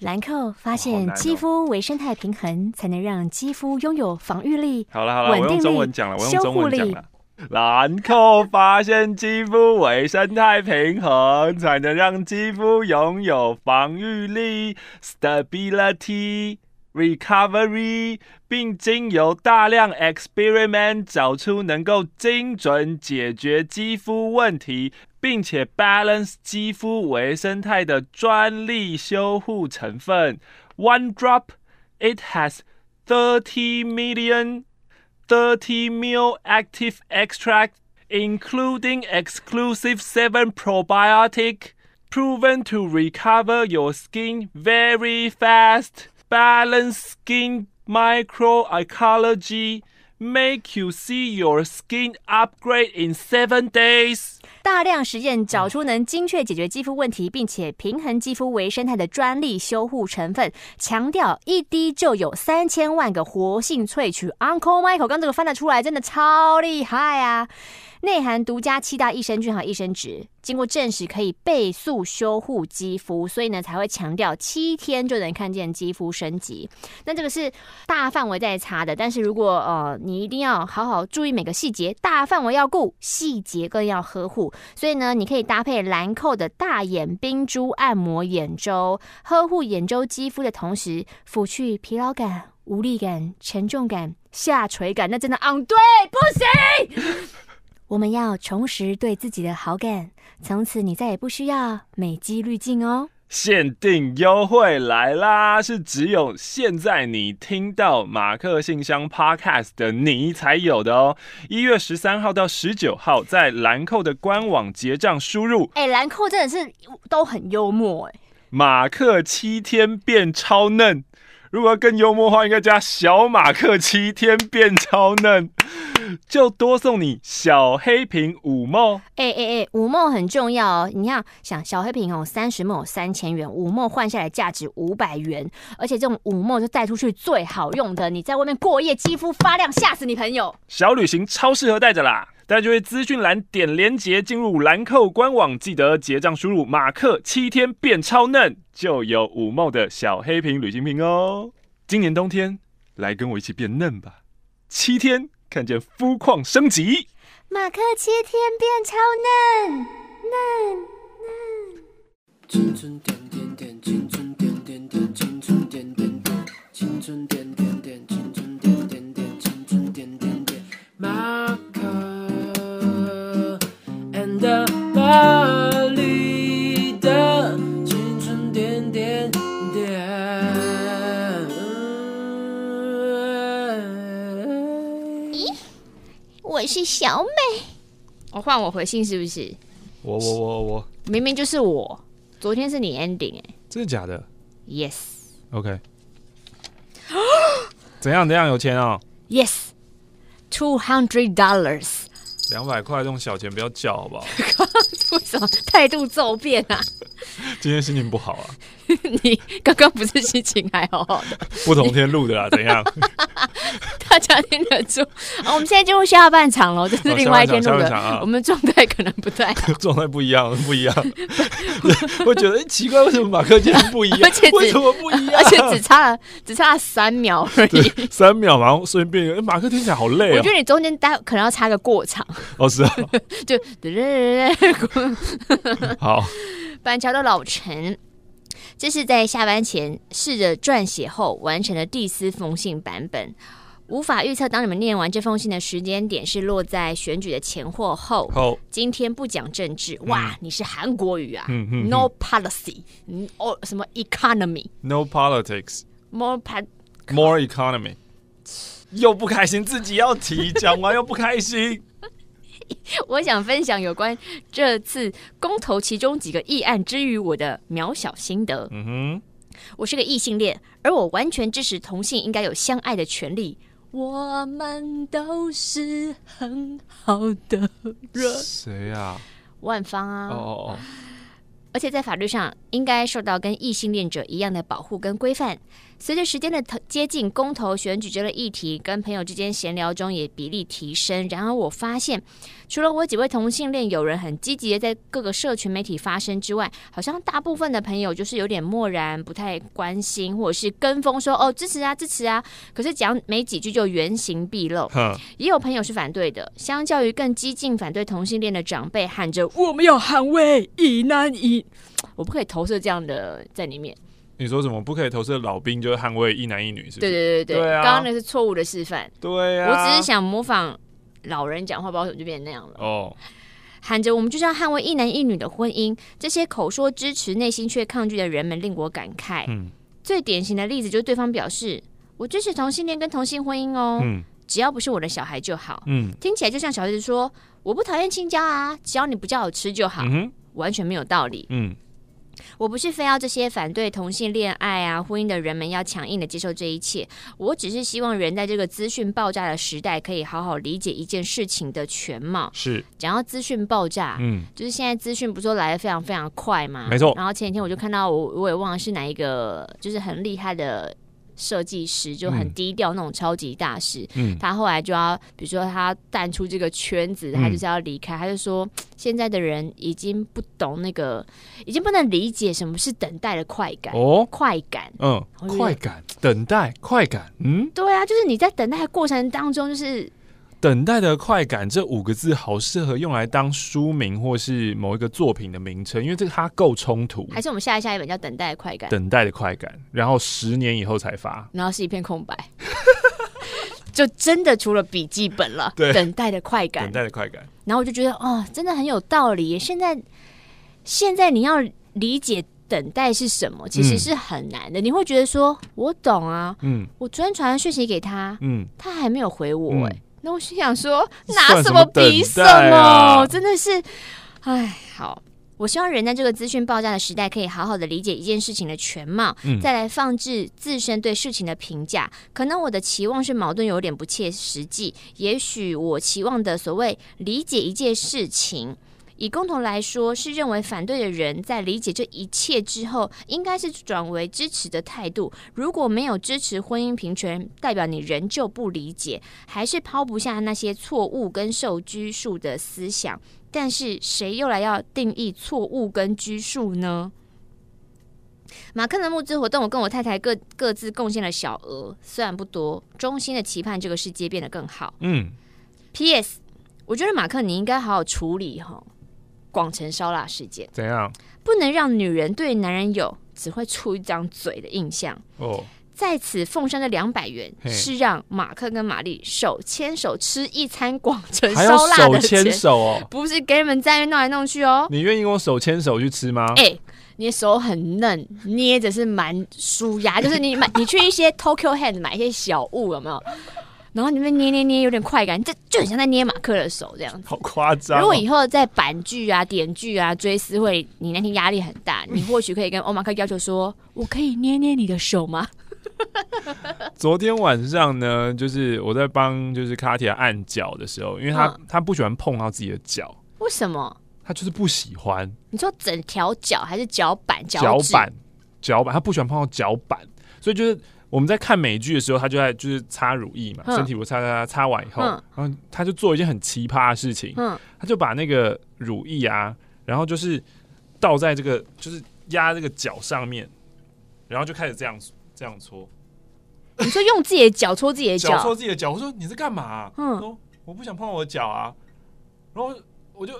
兰蔻发现肌肤微生态平衡，才能让肌肤拥有防御力。好了好了，我用中文讲了，我用中文讲了。兰蔻发现肌肤微生态平衡，才能让肌肤拥有防御力 （stability recovery），并经由大量 experiment 找出能够精准解决肌肤问题，并且 balance 肌肤微生态的专利修护成分。One drop, it has thirty million. Thirty ml active extract, including exclusive seven probiotic, proven to recover your skin very fast. Balance skin microecology, make you see your skin upgrade in seven days. 大量实验找出能精确解决肌肤问题，并且平衡肌肤微生态的专利修护成分，强调一滴就有三千万个活性萃取。Uncle Michael 刚这个翻得出来，真的超厉害啊！内含独家七大益生菌和益生质，经过证实可以倍速修护肌肤，所以呢才会强调七天就能看见肌肤升级。那这个是大范围在擦的，但是如果呃你一定要好好注意每个细节，大范围要顾，细节更要呵护。所以呢，你可以搭配兰蔻的大眼冰珠按摩眼周，呵护眼周肌肤的同时，抚去疲劳感、无力感、沉重感、下垂感，那真的昂对不行。我们要重拾对自己的好感，从此你再也不需要美肌滤镜哦。限定优惠来啦！是只有现在你听到马克信箱 Podcast 的你才有的哦。一月十三号到十九号，在兰蔻的官网结账输入。哎，兰蔻真的是都很幽默哎。马克七天变超嫩，如果要更幽默的话，应该加小马克七天变超嫩。就多送你小黑瓶五梦。哎哎哎，五梦很重要哦。你看，想小黑瓶哦，三十梦三千元，五梦换下来价值五百元，而且这种五梦就带出去最好用的。你在外面过夜，肌肤发亮，吓死你朋友。小旅行超适合带着啦！大家就会资讯栏点连结进入兰蔻官网，记得结账输入马克七天变超嫩，就有五梦的小黑瓶旅行瓶哦。今年冬天，来跟我一起变嫩吧！七天。看见肤况升级，马克七天变超嫩嫩嫩。青春点点点，青春点点点，青春点点点，青春点点点，青春点点点，青春点点点。马克 and 巴我是小美，我换我回信是不是？我我我我，明明就是我。昨天是你 ending 哎、欸，真的假的？Yes。OK。怎样怎样有钱啊？Yes，two hundred dollars。两百块这种小钱不要叫好不好？为什么态度骤变啊？今天心情不好啊。你刚刚不是心情还好好的？不同天录的啦，怎样？大家听得住？我们现在进入下半场了，这是另外一天录的。啊、我们状态可能不太好，状态不一样，不一样。我觉得、欸、奇怪，为什么马克今天不一样？而且为什么不一样？而且只差了只差了三秒而已，三秒，然后顺便，马克听起来好累啊。我觉得你中间待可能要插个过场。哦，是啊，就好。板桥的老陈。这是在下班前试着撰写后完成的第四封信版本，无法预测当你们念完这封信的时间点是落在选举的前或后。后今天不讲政治，哇，嗯、你是韩国语啊、嗯嗯嗯、？No policy，哦，什么 economy？No politics，more more economy。又不开心，自己要提，讲完又不开心。我想分享有关这次公投其中几个议案之于我的渺小心得。嗯哼，我是个异性恋，而我完全支持同性应该有相爱的权利。我们都是很好的人。谁啊？万芳啊。哦哦哦。而且在法律上应该受到跟异性恋者一样的保护跟规范。随着时间的接近，公投选举这个议题，跟朋友之间闲聊中也比例提升。然而我发现，除了我几位同性恋友人很积极的在各个社群媒体发声之外，好像大部分的朋友就是有点漠然，不太关心，或者是跟风说哦支持啊支持啊。可是讲没几句就原形毕露。也有朋友是反对的，相较于更激进反对同性恋的长辈，喊着我们要捍卫一男一。我不可以投射这样的在里面。你说什么？不可以投射老兵就是捍卫一男一女，是？对对对对，刚刚、啊、那是错误的示范。对、啊，我只是想模仿老人讲话，不知道怎么就变成那样了。哦，喊着我们就是要捍卫一男一女的婚姻，这些口说支持，内心却抗拒的人们令我感慨。嗯，最典型的例子就是对方表示我支持同性恋跟同性婚姻哦，嗯，只要不是我的小孩就好。嗯，听起来就像小孩子说我不讨厌亲家啊，只要你不叫我吃就好。嗯哼，完全没有道理。嗯。我不是非要这些反对同性恋爱啊、婚姻的人们要强硬的接受这一切，我只是希望人在这个资讯爆炸的时代，可以好好理解一件事情的全貌。是，讲到资讯爆炸，嗯，就是现在资讯不是说来的非常非常快嘛，没错。然后前几天我就看到我，我也忘了是哪一个，就是很厉害的。设计师就很低调那种超级大师，嗯，他后来就要，比如说他淡出这个圈子，嗯、他就是要离开，他就说现在的人已经不懂那个，已经不能理解什么是等待的快感哦，快感，嗯，快感，等待，快感，嗯，对啊，就是你在等待的过程当中，就是。等待的快感这五个字好适合用来当书名或是某一个作品的名称，因为这个它够冲突。还是我们下一下一本叫《等待的快感》？等待的快感，然后十年以后才发，然后是一片空白，就真的除了笔记本了。对，等待的快感，等待的快感。然后我就觉得哦，真的很有道理。现在现在你要理解等待是什么，其实是很难的。嗯、你会觉得说，我懂啊，嗯，我昨天传了讯息给他，嗯，他还没有回我、欸，哎、嗯。那我心想说，拿什么比什么？什么啊、真的是，哎，好，我希望人在这个资讯爆炸的时代，可以好好的理解一件事情的全貌，嗯，再来放置自身对事情的评价。可能我的期望是矛盾，有点不切实际。也许我期望的所谓理解一件事情，以共同来说，是认为反对的人在理解这一切之后，应该是转为支持的态度。如果没有支持婚姻平权，代表你仍旧不理解，还是抛不下那些错误跟受拘束的思想。但是谁又来要定义错误跟拘束呢？马克的募资活动，我跟我太太各各自贡献了小额，虽然不多，衷心的期盼这个世界变得更好。嗯。P.S. 我觉得马克你应该好好处理哈广成烧腊事件。怎样？不能让女人对男人有只会出一张嘴的印象。哦。在此奉上的两百元是让马克跟玛丽手牵手吃一餐广城烧腊的钱，手牵手哦，不是给你们在那弄来弄去哦。你愿意跟我手牵手去吃吗？哎、欸，你的手很嫩，捏着是蛮舒压，就是你买 你去一些 Tokyo Hand 买一些小物有没有？然后你们捏捏捏有点快感，这就很像在捏马克的手这样子，好夸张、哦。如果以后在板剧啊、点剧啊、追思会，你那天压力很大，你或许可以跟欧马克要求说：“我可以捏捏你的手吗？” 昨天晚上呢，就是我在帮就是卡提亚按脚的时候，因为他、嗯、他不喜欢碰到自己的脚，为什么？他就是不喜欢。你说整条脚还是脚板？脚板，脚板，他不喜欢碰到脚板，所以就是我们在看美剧的时候，他就在就是擦乳液嘛，嗯、身体乳擦擦擦，擦完以后、嗯，然后他就做一件很奇葩的事情，嗯，他就把那个乳液啊，然后就是倒在这个就是压这个脚上面，然后就开始这样。这样搓，你说用自己的脚搓自己的脚，搓自己的脚。我说你在干嘛、啊？嗯，说我不想碰我的脚啊。然后我就，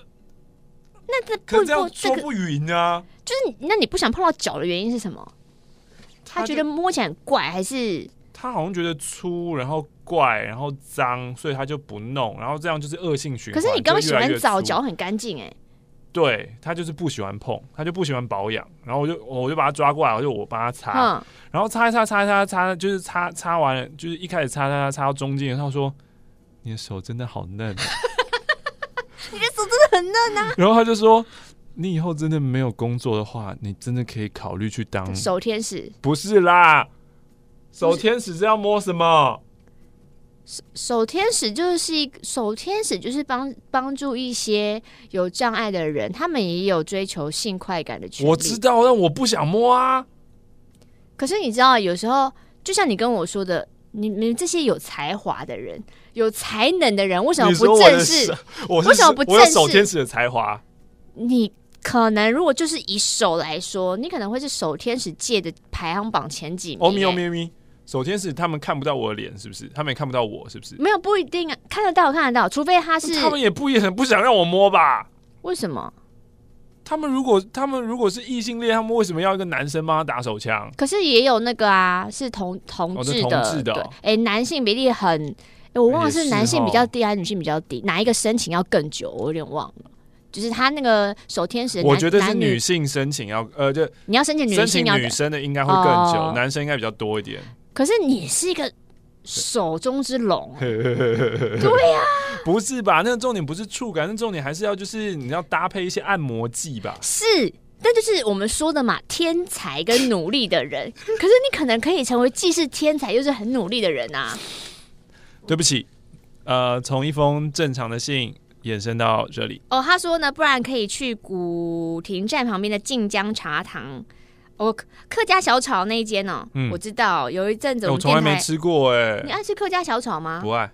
那这可是这样搓不匀啊。就是，那你不想碰到脚的原因是什么？他觉得摸起来很怪，还是他好像觉得粗，然后怪，然后脏，所以他就不弄。然后这样就是恶性循环。可是你刚刚洗完澡，脚很干净哎。对，他就是不喜欢碰，他就不喜欢保养，然后我就我就把他抓过来，我就我帮他擦、嗯，然后擦一擦擦一擦擦，就是擦擦完了，就是一开始擦擦擦擦到中间，然后说你的手真的好嫩、啊，你的手真的很嫩啊。然后他就说你以后真的没有工作的话，你真的可以考虑去当守天使。不是啦，守天使是要摸什么？守守天使就是一个手天使，就是帮帮助一些有障碍的人，他们也有追求性快感的权利。我知道，但我不想摸啊。可是你知道，有时候就像你跟我说的，你们这些有才华的人、有才能的人，为什么不正视？为什么不正视？我有手天使的才华。你可能如果就是以手来说，你可能会是手天使界的排行榜前几名、欸。哦咪哦咪咪。首先是他们看不到我的脸，是不是？他们也看不到我，是不是？没有，不一定啊，看得到，看得到，除非他是。他们也不也很不想让我摸吧？为什么？他们如果他们如果是异性恋，他们为什么要一个男生帮他打手枪？可是也有那个啊，是同同志的，哦、同志的、哦。哎、欸，男性比例很，欸、我忘了是男性比较低还是女性比较低，哪一个申请要更久？我有点忘了。就是他那个守天使，我觉得是女性申请要呃，就你要申请女性，申请女生的应该会更久，哦、男生应该比较多一点。可是你是一个手中之龙，对呀、啊，不是吧？那个重点不是触感，那重点还是要就是你要搭配一些按摩剂吧？是，但就是我们说的嘛，天才跟努力的人，可是你可能可以成为既是天才又是很努力的人啊。对不起，呃，从一封正常的信延伸到这里。哦，他说呢，不然可以去古亭站旁边的晋江茶堂。我、哦、客家小炒那一间哦、嗯，我知道有一阵子我从来没吃过哎。你爱吃客家小炒吗？不爱。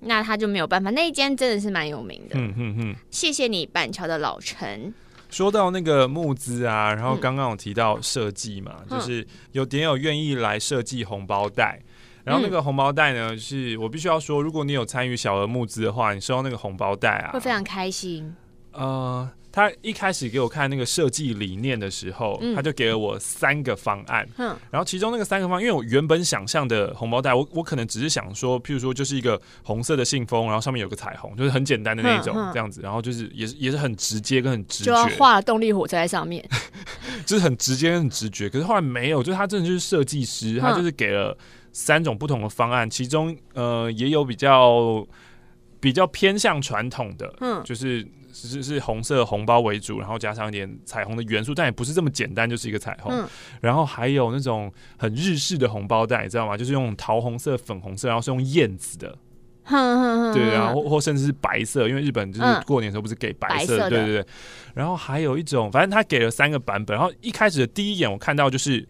那他就没有办法。那一间真的是蛮有名的。嗯嗯嗯。谢谢你，板桥的老陈。说到那个募资啊，然后刚刚有提到设计嘛、嗯，就是有点友愿意来设计红包袋、嗯。然后那个红包袋呢，是我必须要说，如果你有参与小额募资的话，你收到那个红包袋啊，会非常开心。呃。他一开始给我看那个设计理念的时候、嗯，他就给了我三个方案。嗯，然后其中那个三个方案，因为我原本想象的红包袋，我我可能只是想说，譬如说就是一个红色的信封，然后上面有个彩虹，就是很简单的那种这样子。然后就是也是也是很直接跟很直觉，就要画动力火车在上面，就是很直接跟很直觉。可是后来没有，就是他真的就是设计师，他就是给了三种不同的方案，其中呃也有比较。比较偏向传统的，嗯，就是是是红色红包为主，然后加上一点彩虹的元素，但也不是这么简单，就是一个彩虹。嗯，然后还有那种很日式的红包袋，你知道吗？就是用桃红色、粉红色，然后是用燕子的。对啊，或或甚至是白色，因为日本就是过年的时候不是给白色，嗯、白色对对对。然后还有一种，反正他给了三个版本。然后一开始的第一眼我看到就是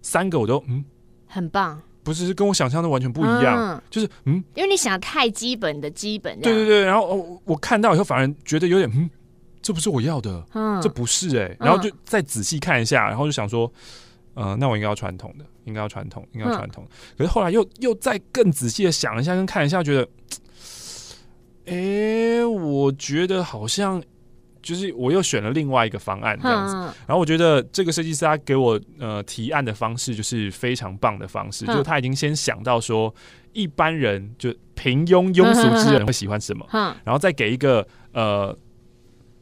三个，我都嗯，很棒，不是是跟我想象的完全不一样，嗯、就是嗯，因为你想太基本的基本，对对对。然后我我看到以后反而觉得有点嗯，这不是我要的，嗯，这不是哎、欸。然后就再仔细看一下，然后就想说。嗯、呃，那我应该要传统的，应该要传统，应该要传统。嗯、可是后来又又再更仔细的想一下，跟看一下，觉得，哎、欸，我觉得好像就是我又选了另外一个方案这样子。嗯、然后我觉得这个设计师他给我呃提案的方式就是非常棒的方式，嗯、就是他已经先想到说一般人就平庸庸俗之人会喜欢什么，然后再给一个呃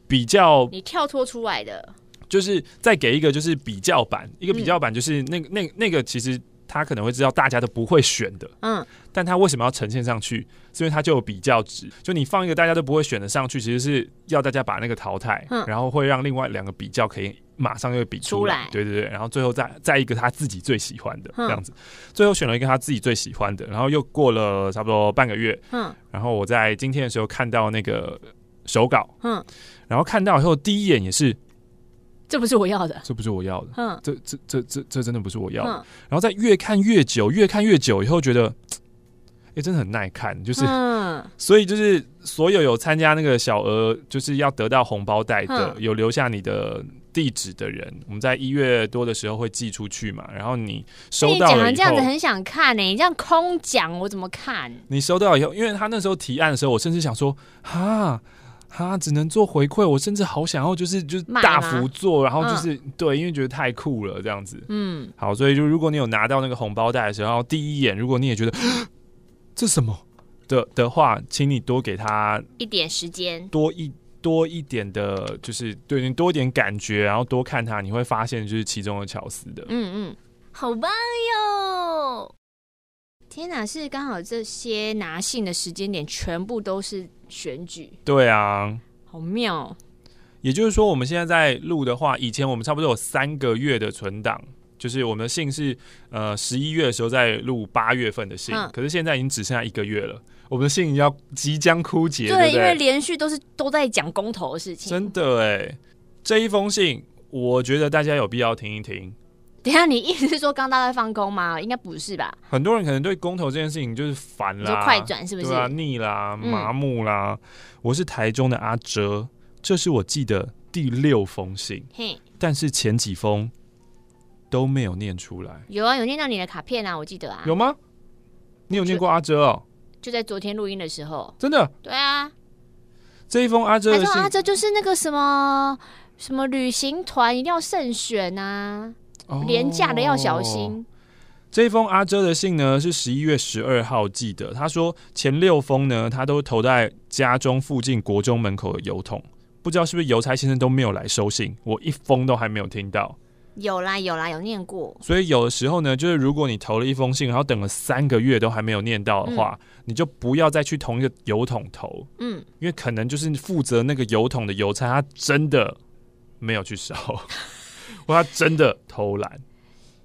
比较你跳脱出来的。就是再给一个就是比较版，一个比较版就是那个、嗯、那那个其实他可能会知道大家都不会选的，嗯，但他为什么要呈现上去？是因为他就有比较值，就你放一个大家都不会选的上去，其实是要大家把那个淘汰，嗯，然后会让另外两个比较可以马上又比出来，对对对，然后最后再再一个他自己最喜欢的这样子，嗯、最后选了一个他自己最喜欢的，然后又过了差不多半个月，嗯，然后我在今天的时候看到那个手稿，嗯，然后看到以后第一眼也是。这不是我要的，这不是我要的，嗯，这这这这这真的不是我要的。然后再越看越久，越看越久以后，觉得，哎，真的很耐看，就是，嗯 所以就是所有有参加那个小额，就是要得到红包袋的，有留下你的地址的人，我们在一月多的时候会寄出去嘛。然后你收到了，这样子很想看呢，你这样空讲我怎么看？你收到以后，因为他那时候提案的时候，我甚至想说，哈。他只能做回馈，我甚至好想要，就是就是大幅做，然后就是、嗯、对，因为觉得太酷了这样子。嗯，好，所以就如果你有拿到那个红包袋的时候，第一眼如果你也觉得这什么的的话，请你多给他一点时间，多一多一点的，就是对你多一点感觉，然后多看他，你会发现就是其中的巧思的。嗯嗯，好棒哟！天哪，是刚好这些拿信的时间点全部都是。选举对啊，好妙。也就是说，我们现在在录的话，以前我们差不多有三个月的存档，就是我们的信是呃十一月的时候在录八月份的信，嗯、可是现在已经只剩下一个月了，我们的信要即将枯竭。对，对对，因为连续都是都在讲公投的事情。真的哎，这一封信，我觉得大家有必要听一听。等下，你意思是说刚大家在放空吗？应该不是吧？很多人可能对公投这件事情就是烦啦，快转是不是？对啊，腻啦，麻木啦。嗯、我是台中的阿哲，这是我记得第六封信，嘿，但是前几封都没有念出来。有啊，有念到你的卡片啊，我记得啊。有吗？你有念过阿哲哦？就在昨天录音的时候。真的？对啊。这一封阿哲的信，阿哲就是那个什么什么旅行团一定要慎选啊。廉价的要小心。这封阿哲的信呢，是十一月十二号寄的。他说前六封呢，他都投在家中附近国中门口的邮筒，不知道是不是邮差先生都没有来收信，我一封都还没有听到。有啦有啦有念过。所以有的时候呢，就是如果你投了一封信，然后等了三个月都还没有念到的话，嗯、你就不要再去同一个邮筒投。嗯，因为可能就是负责那个邮筒的邮差，他真的没有去收。他真的偷懒。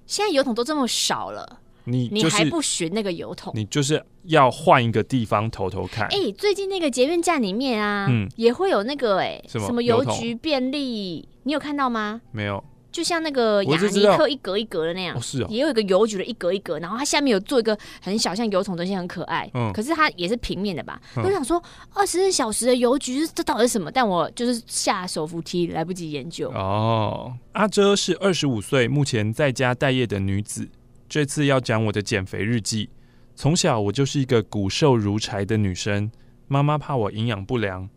现在油桶都这么少了，你、就是、你还不寻那个油桶？你就是要换一个地方偷偷看。哎、欸，最近那个捷运站里面啊，嗯，也会有那个哎、欸，什么邮局便利，你有看到吗？没有。就像那个雅尼克一格一格的那样，是哦，也有一个邮局的一格一格，然后它下面有做一个很小像油桶的东西，很可爱。嗯，可是它也是平面的吧？我想说，二十四小时的邮局这到底是什么？但我就是下手扶梯来不及研究。哦，阿哲是二十五岁，目前在家待业的女子。这次要讲我的减肥日记。从小我就是一个骨瘦如柴的女生，妈妈怕我营养不良，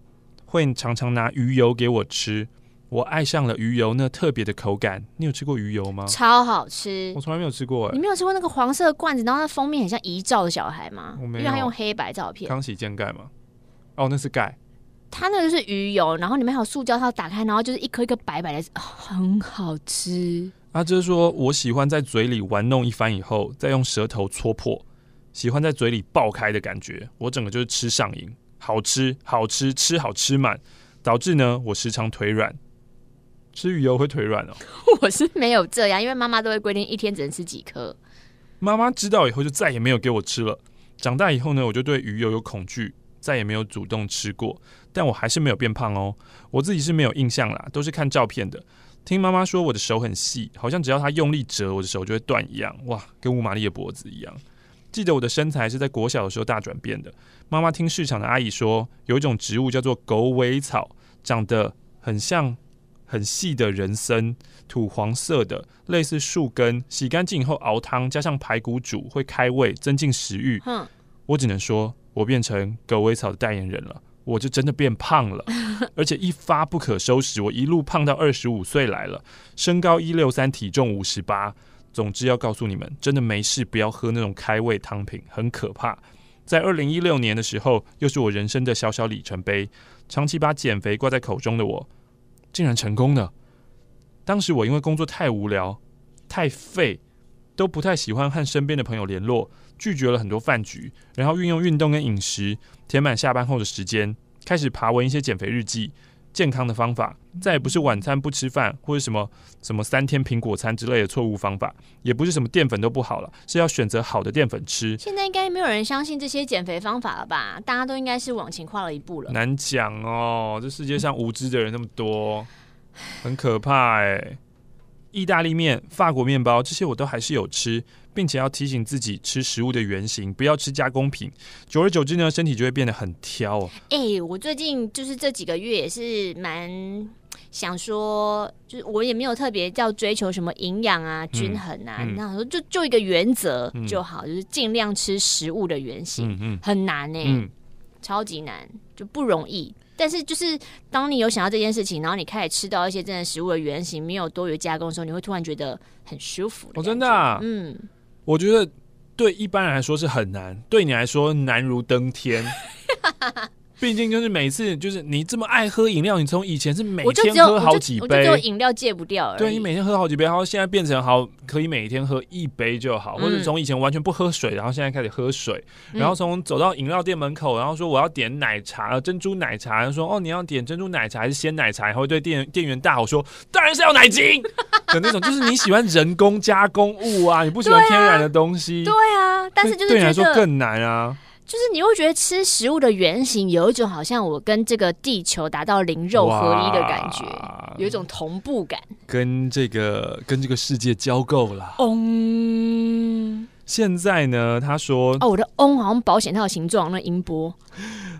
会常常拿鱼油给我吃。我爱上了鱼油那特别的口感。你有吃过鱼油吗？超好吃，我从来没有吃过。哎，你没有吃过那个黄色的罐子，然后那封面很像遗照的小孩吗？我没有，因为他用黑白照片。康熙健钙吗？哦，那是钙。它那个是鱼油，然后里面还有塑胶套，打开然后就是一颗一颗白白的，哦，很好吃。啊，就是说我喜欢在嘴里玩弄一番以后，再用舌头戳破，喜欢在嘴里爆开的感觉，我整个就是吃上瘾。好吃好吃吃好吃满，导致呢我时常腿软。吃鱼油会腿软哦？我是没有这样，因为妈妈都会规定一天只能吃几颗。妈妈知道以后就再也没有给我吃了。长大以后呢，我就对鱼油有恐惧，再也没有主动吃过。但我还是没有变胖哦，我自己是没有印象啦，都是看照片的。听妈妈说我的手很细，好像只要她用力折，我的手就会断一样。哇，跟乌玛丽的脖子一样。记得我的身材是在国小的时候大转变的。妈妈听市场的阿姨说，有一种植物叫做狗尾草，长得很像很细的人参，土黄色的，类似树根。洗干净以后熬汤，加上排骨煮，会开胃，增进食欲。嗯，我只能说，我变成狗尾草的代言人了。我就真的变胖了，而且一发不可收拾。我一路胖到二十五岁来了，身高一六三，体重五十八。总之要告诉你们，真的没事，不要喝那种开胃汤品，很可怕。在二零一六年的时候，又是我人生的小小里程碑。长期把减肥挂在口中的我，竟然成功了。当时我因为工作太无聊、太废，都不太喜欢和身边的朋友联络。拒绝了很多饭局，然后运用运动跟饮食填满下班后的时间，开始爬文一些减肥日记、健康的方法，再也不是晚餐不吃饭或者什么什么三天苹果餐之类的错误方法，也不是什么淀粉都不好了，是要选择好的淀粉吃。现在应该没有人相信这些减肥方法了吧？大家都应该是往前跨了一步了。难讲哦，这世界上无知的人那么多，很可怕哎。意大利面、法国面包这些我都还是有吃，并且要提醒自己吃食物的原型，不要吃加工品。久而久之呢，身体就会变得很挑哦。哎、欸，我最近就是这几个月也是蛮想说，就是我也没有特别要追求什么营养啊、均衡啊，嗯嗯、那说就就一个原则就好，嗯、就是尽量吃食物的原型。嗯嗯，很难呢、超级难，就不容易。但是，就是当你有想到这件事情，然后你开始吃到一些真的食物的原型，没有多余加工的时候，你会突然觉得很舒服。哦，真的啊？嗯，我觉得对一般人来说是很难，对你来说难如登天。毕竟就是每次就是你这么爱喝饮料，你从以前是每天喝好几杯，我就饮料戒不掉。对，你每天喝好几杯，然后现在变成好可以每天喝一杯就好，或者从以前完全不喝水，然后现在开始喝水，然后从走到饮料店门口，然后说我要点奶茶，珍珠奶茶，然后说哦，你要点珍珠奶茶还是鲜奶茶？然后对店店员大吼说当然是要奶精 的那种，就是你喜欢人工加工物啊，你不喜欢天然的东西。对啊，但是就是对你来说更难啊。就是你会觉得吃食物的原型有一种好像我跟这个地球达到灵肉合一的感觉，有一种同步感，跟这个跟这个世界交够了。嗯，现在呢，他说哦，我的嗡好像保险套的形状，那音波。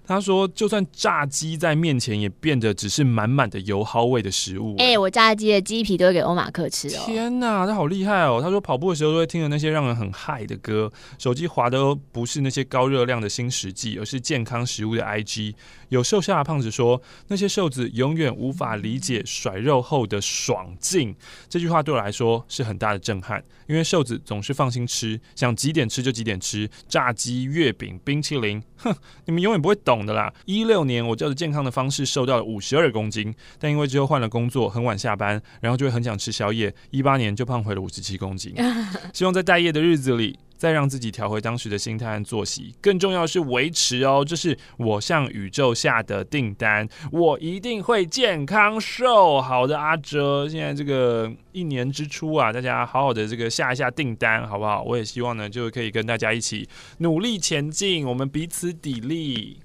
他说：“就算炸鸡在面前，也变得只是满满的油耗味的食物。”哎，我炸鸡的鸡皮都会给欧马克吃哦！天哪，他好厉害哦！他说跑步的时候都会听着那些让人很嗨的歌，手机滑的都不是那些高热量的新食记，而是健康食物的 IG。有瘦下的胖子说：“那些瘦子永远无法理解甩肉后的爽劲。”这句话对我来说是很大的震撼，因为瘦子总是放心吃，想几点吃就几点吃，炸鸡、月饼、冰淇淋，哼，你们永远不会懂。的啦，一六年我照着健康的方式瘦掉了五十二公斤，但因为之后换了工作，很晚下班，然后就会很想吃宵夜，一八年就胖回了五十七公斤。希望在待业的日子里，再让自己调回当时的心态和作息，更重要是维持哦，这是我向宇宙下的订单，我一定会健康瘦。好的，阿哲，现在这个一年之初啊，大家好好的这个下一下订单，好不好？我也希望呢，就可以跟大家一起努力前进，我们彼此砥砺。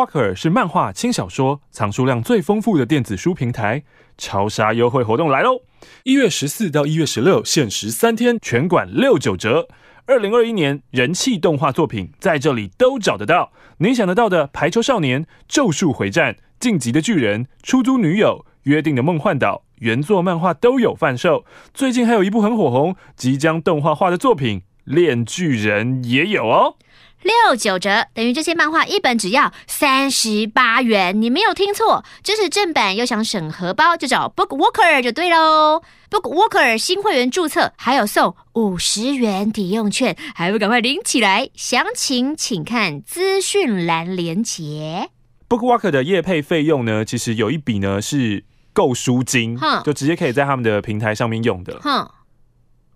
Walker 是漫画、轻小说藏书量最丰富的电子书平台，超杀优惠活动来喽！一月十四到一月十六，限时三天，全馆六九折。二零二一年人气动画作品在这里都找得到，你想得到的《排球少年》《咒术回战》。晋级的巨人、出租女友、约定的梦幻岛原作漫画都有贩售，最近还有一部很火红、即将动画化的作品《链锯人》也有哦，六九折等于这些漫画一本只要三十八元，你没有听错，支持正版又想省荷包，就找 BookWalker 就对喽。BookWalker 新会员注册还有送五十元抵用券，还不赶快领起来？详情请看资讯栏连结。BookWalker 的业配费用呢，其实有一笔呢是购书金，哼就直接可以在他们的平台上面用的。哼，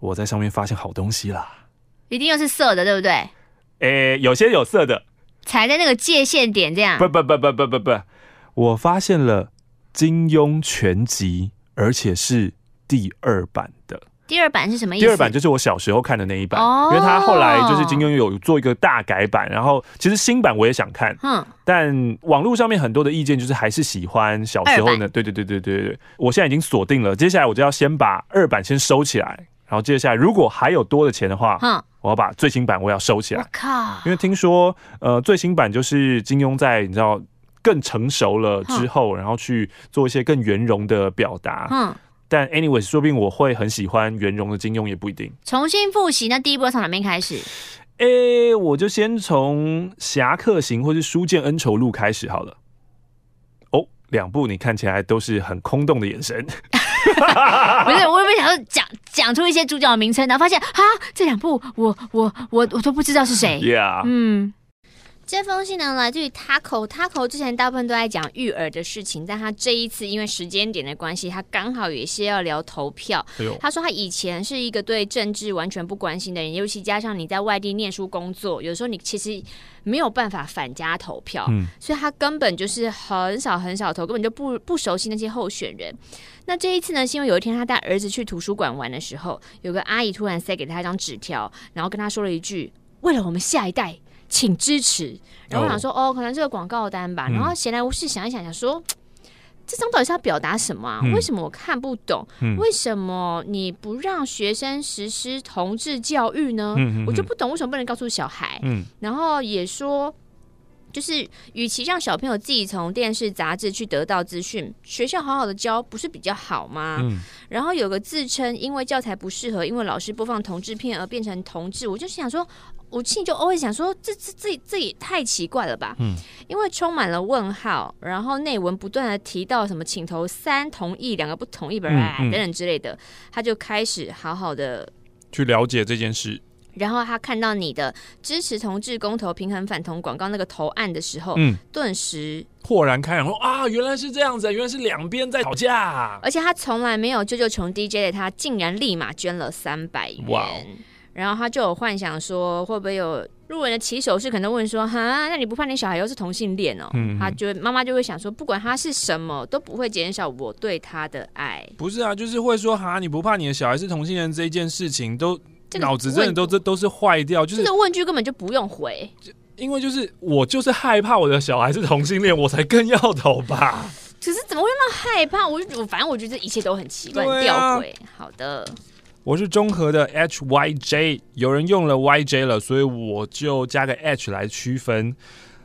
我在上面发现好东西啦，一定又是色的，对不对？诶、欸，有些有色的，踩在那个界限点，这样。不不不不不不不，我发现了金庸全集，而且是第二版的。第二版是什么意思？第二版就是我小时候看的那一版，哦、因为他后来就是金庸有做一个大改版，然后其实新版我也想看，嗯，但网络上面很多的意见就是还是喜欢小时候呢。版对对对对对对，我现在已经锁定了，接下来我就要先把二版先收起来，然后接下来如果还有多的钱的话，嗯，我要把最新版我要收起来。因为听说呃最新版就是金庸在你知道更成熟了之后，然后去做一些更圆融的表达，嗯。但 anyways，说不定我会很喜欢圆融的金庸，也不一定。重新复习，那第一波从哪边开始？哎、欸，我就先从《侠客行》或是《书剑恩仇录》开始好了。哦，两部你看起来都是很空洞的眼神。不是，我有没有想说讲讲出一些主角的名称，然后发现啊，这两部我我我我都不知道是谁。Yeah，嗯。这封信呢，来自于 Taco，Taco 之前大部分都在讲育儿的事情，但他这一次因为时间点的关系，他刚好有一些要聊投票。哎。他说他以前是一个对政治完全不关心的人，尤其加上你在外地念书工作，有时候你其实没有办法返家投票，嗯，所以他根本就是很少很少投，根本就不不熟悉那些候选人。那这一次呢，是因为有一天他带儿子去图书馆玩的时候，有个阿姨突然塞给他一张纸条，然后跟他说了一句：“为了我们下一代。”请支持。然后我想说，哦，哦，可能这个广告单吧。嗯、然后闲来无事想一想，想说，这张到底是要表达什么啊？嗯、为什么我看不懂？嗯、为什么你不让学生实施同志教育呢？我就不懂为什么不能告诉小孩。嗯、然后也说。就是，与其让小朋友自己从电视、杂志去得到资讯，学校好好的教不是比较好吗？嗯。然后有个自称因为教材不适合，因为老师播放同志片而变成同志，我就想说，我心里就偶尔想说，这这这这也太奇怪了吧？嗯。因为充满了问号，然后内文不断的提到什么请投三同意，两个不同意，本来等等之类的，他就开始好好的去了解这件事。然后他看到你的支持同志公投、平衡反同广告那个投案的时候，嗯，顿时豁然开朗，说啊，原来是这样子，原来是两边在吵架。而且他从来没有舅舅穷 DJ 的他，竟然立马捐了三百元。哇然后他就有幻想说，会不会有路人的起手是可能问说，哈，那你不怕你小孩又是同性恋哦？嗯，他就妈妈就会想说，不管他是什么，都不会减少我对他的爱。不是啊，就是会说，哈，你不怕你的小孩是同性恋这一件事情都。脑子真的都这都是坏掉，就是这个问句根本就不用回，因为就是我就是害怕我的小孩是同性恋，我才更要投吧。可是怎么会那么害怕？我就反正我觉得这一切都很奇怪，啊、吊诡。好的，我是中和的 H Y J，有人用了 Y J 了，所以我就加个 H 来区分。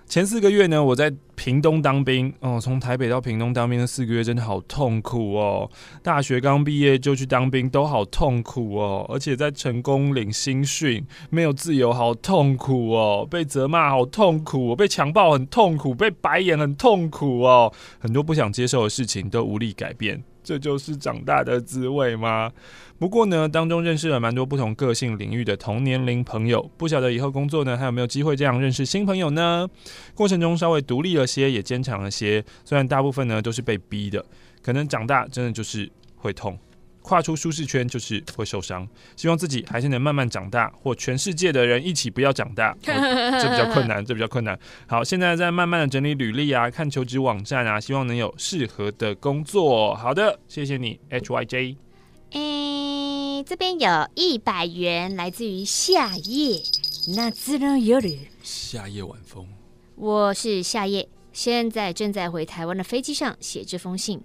前四个月呢，我在屏东当兵哦，从台北到屏东当兵的四个月真的好痛苦哦。大学刚毕业就去当兵，都好痛苦哦。而且在成功领新训，没有自由，好痛苦哦。被责骂好痛苦，被强暴很痛苦，被白眼很痛苦哦。很多不想接受的事情都无力改变。这就是长大的滋味吗？不过呢，当中认识了蛮多不同个性领域的同年龄朋友，不晓得以后工作呢还有没有机会这样认识新朋友呢？过程中稍微独立了些，也坚强了些，虽然大部分呢都是被逼的，可能长大真的就是会痛。跨出舒适圈就是会受伤，希望自己还是能慢慢长大，或全世界的人一起不要长大，哦、这比较困难，这比较困难。好，现在在慢慢的整理履历啊，看求职网站啊，希望能有适合的工作。好的，谢谢你，H Y J。诶，这边有一百元，来自于夏夜，那自然有点。夏夜晚风，我是夏夜，现在正在回台湾的飞机上写这封信。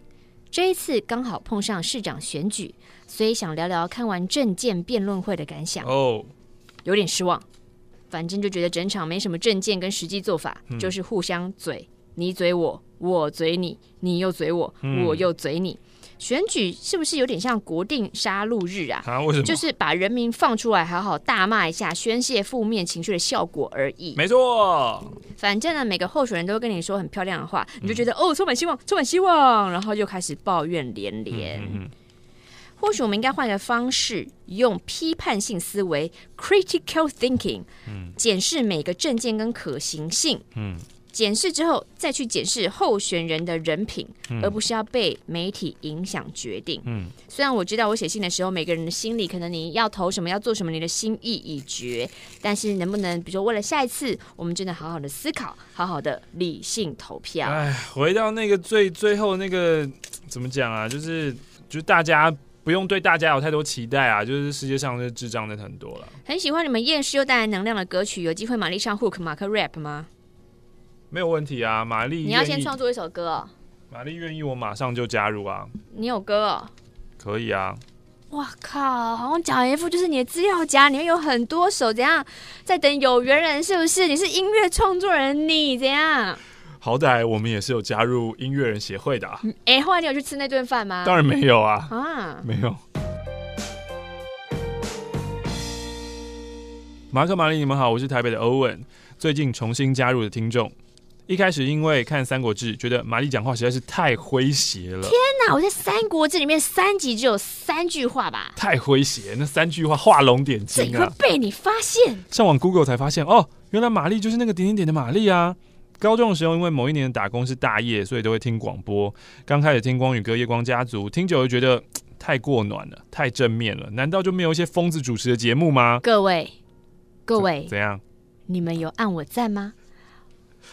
这一次刚好碰上市长选举，所以想聊聊看完政见辩论会的感想。哦，有点失望，反正就觉得整场没什么政见跟实际做法，嗯、就是互相嘴，你嘴我，我嘴你，你又嘴我，嗯、我又嘴你。选举是不是有点像国定杀戮日啊？啊，为什么？就是把人民放出来，好好大骂一下，宣泄负面情绪的效果而已。没错，反正呢，每个候选人都会跟你说很漂亮的话，你就觉得、嗯、哦，充满希望，充满希望，然后就开始抱怨连连。嗯嗯、或许我们应该换个方式，用批判性思维 （critical thinking） 嗯检视每个政见跟可行性。嗯，检视之后再去检视候选人的人品，嗯、而不是要被媒体影响决定。嗯，虽然我知道我写信的时候，每个人的心里可能你要投什么，要做什么，你的心意已决，但是能不能，比如说为了下一次，我们真的好好的思考，好好的理性投票。哎，回到那个最最后那个怎么讲啊？就是就是大家。不用对大家有太多期待啊，就是世界上的智障的很多了。很喜欢你们厌世又带来能量的歌曲，有机会玛丽上 Hook 马克 rap 吗？没有问题啊，玛丽。你要先创作一首歌哦。玛丽愿意，我马上就加入啊。你有歌哦？可以啊。哇靠，好像讲一副就是你的资料夹里面有很多首，怎样在等有缘人？是不是？你是音乐创作人，你怎样？好歹我们也是有加入音乐人协会的啊！哎、欸，后来你有去吃那顿饭吗？当然没有啊！啊，没有。马克、玛丽，你们好，我是台北的欧文，最近重新加入的听众。一开始因为看《三国志》，觉得玛丽讲话实在是太诙谐了。天哪！我在《三国志》里面三集只有三句话吧？太诙谐，那三句话画龙点睛啊！怎么会被你发现？上网 Google 才发现，哦，原来玛丽就是那个点点点的玛丽啊！高中的时候，因为某一年的打工是大夜，所以都会听广播。刚开始听光宇哥、夜光家族，听久了觉得太过暖了，太正面了。难道就没有一些疯子主持的节目吗？各位，各位怎，怎样？你们有按我赞吗？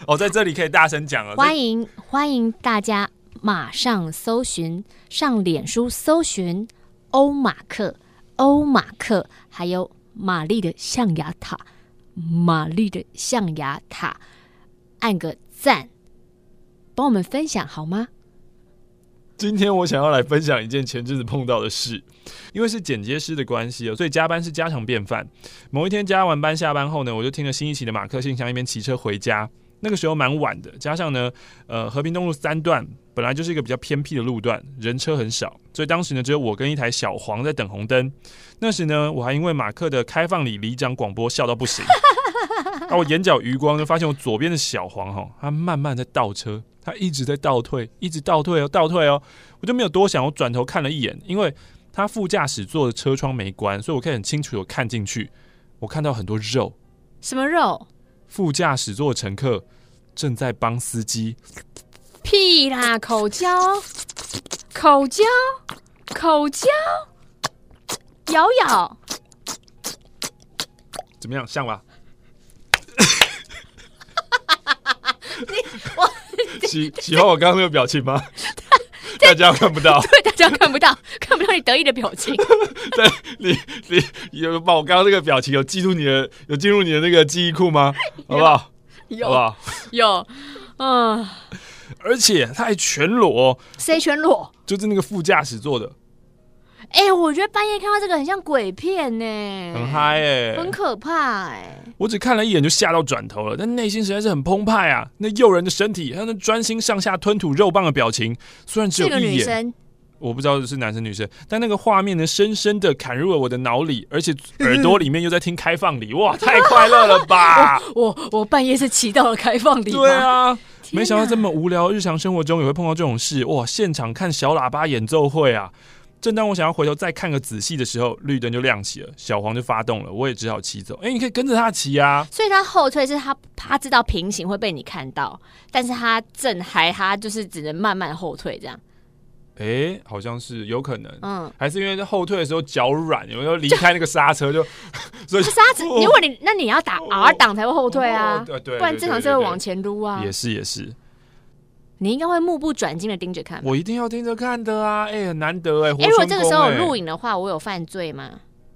哦，在这里可以大声讲了。欢迎欢迎大家马上搜寻，上脸书搜寻欧马克、欧马克，还有玛丽的象牙塔，玛丽的象牙塔。按个赞，帮我们分享好吗？今天我想要来分享一件前阵子碰到的事，因为是剪接师的关系哦，所以加班是家常便饭。某一天加完班下班后呢，我就听了新一期的马克信箱，一边骑车回家。那个时候蛮晚的，加上呢，呃，和平东路三段本来就是一个比较偏僻的路段，人车很少，所以当时呢，只有我跟一台小黄在等红灯。那时呢，我还因为马克的开放里里长广播笑到不行。啊！我眼角余光就发现我左边的小黄哈，他慢慢在倒车，他一直在倒退，一直倒退哦，倒退哦。我就没有多想，我转头看了一眼，因为他副驾驶座的车窗没关，所以我可以很清楚的看进去。我看到很多肉，什么肉？副驾驶座乘客正在帮司机屁啦，口交，口交，口交，咬咬，怎么样？像吧？你我喜喜欢我刚刚那个表情吗？大家看不到，对，大家看不到，看不到你得意的表情。对，你你有把我刚刚那个表情有记住你的，有进入你的那个记忆库吗？好不好？有，好不好？有，嗯。而且他还全裸，谁全裸？就是那个副驾驶座的。哎、欸，我觉得半夜看到这个很像鬼片呢、欸，很嗨哎、欸，很可怕哎、欸。我只看了一眼就吓到转头了，但内心实在是很澎湃啊！那诱人的身体，还有那专心上下吞吐肉棒的表情，虽然只有一眼，我不知道是男生女生，但那个画面呢，深深的砍入了我的脑里，而且耳朵里面又在听开放礼，哇，太快乐了吧！我我，我半夜是骑到了开放礼，对啊，没想到这么无聊日常生活中也会碰到这种事，哇！现场看小喇叭演奏会啊！正当我想要回头再看个仔细的时候，绿灯就亮起了，小黄就发动了，我也只好骑走。哎、欸，你可以跟着他骑啊！所以他后退是他他知道平行会被你看到，但是他正还他就是只能慢慢后退这样。哎、欸，好像是有可能，嗯，还是因为在后退的时候脚软，有没有离开那个刹车就？所以刹车，如果你那你要打 R 档才会后退啊，哦哦、对，对，不然正常是会往前撸啊。也是也是。你应该会目不转睛的盯着看，我一定要盯着看的啊！哎、欸，很难得哎、欸。哎、欸，如果这个时候有录影的话，我有犯罪吗？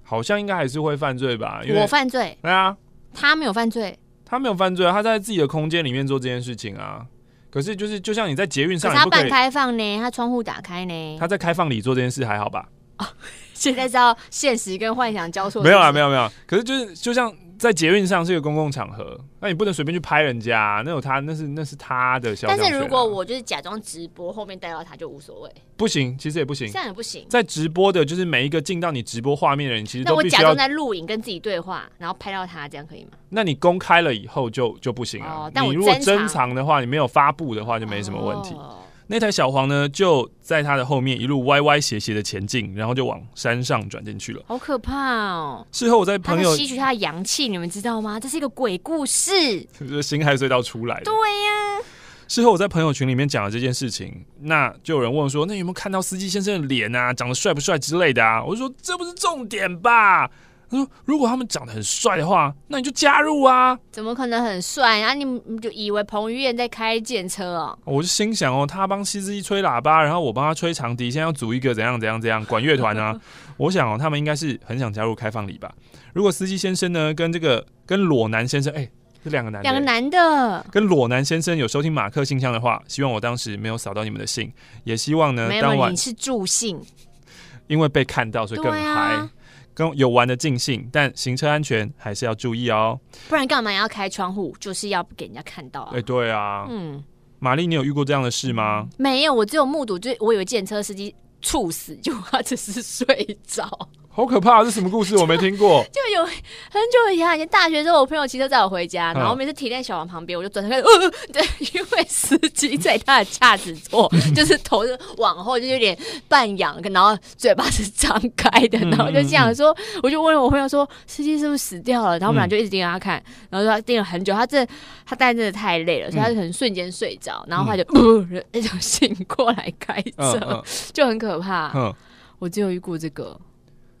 好像应该还是会犯罪吧。我犯罪？对啊，他没有犯罪，他没有犯罪，他在自己的空间里面做这件事情啊。可是就是，就像你在捷运上，他半开放呢，他窗户打开呢，他在开放里做这件事还好吧？哦，现在知道现实跟幻想交错，没有啊，没有没有。可是就是，就像。在捷运上是一个公共场合，那你不能随便去拍人家，啊，那有他，那是那是他的肖像，啊。但是如果我就是假装直播，后面带到他就无所谓。不行，其实也不行，这样也不行。在直播的，就是每一个进到你直播画面的人，其实都必须。那我假装在录影，跟自己对话，然后拍到他，这样可以吗？那你公开了以后就就不行啊，哦。你如果珍藏的话，你没有发布的话，就没什么问题。哦那台小黄呢，就在他的后面一路歪歪斜斜的前进，然后就往山上转进去了。好可怕哦！事后我在朋友吸取他的阳气，你们知道吗？这是一个鬼故事，就是辛亥隧道出来的。对呀、事后我在朋友群里面讲了这件事情，那就有人问说，那有没有看到司机先生的脸啊，长得帅不帅之类的啊？我就说这不是重点吧。他说：“如果他们长得很帅的话，那你就加入啊！怎么可能很帅啊？你你就以为彭于晏在开电车哦？”我就心想哦，他帮司机吹喇叭，然后我帮他吹长笛，现在要组一个怎样怎样怎样管乐团啊？我想哦，他们应该是很想加入开放礼吧？如果司机先生呢，跟这个跟裸男先生，哎，这两个男的，两个男的跟裸男先生有收听马克信箱的话，希望我当时没有扫到你们的信，也希望呢，没有当晚你是助兴，因为被看到所以更嗨。跟有玩的尽兴，但行车安全还是要注意哦。不然干嘛要开窗户？就是要不给人家看到啊。哎、欸，对啊。嗯，玛丽，你有遇过这样的事吗？没有，我只有目睹，就我以为见车司机猝死，就他只是睡着。好可怕！这什么故事？我没听过。就有很久以前，以前大学的时候，我朋友骑车载我回家，然后每次停在小王旁边，我就转头看，呃，对，因为司机在他的驾驶座，就是头是往后，就有点半仰，然后嘴巴是张开的，然后就这样说，我就问我朋友说，司机是不是死掉了？然后我们俩就一直盯着他看，然后他盯了很久，他这他大概真的太累了，所以他就可能瞬间睡着，然后他就呃，那种醒过来开车，就很可怕。我只有一过这个。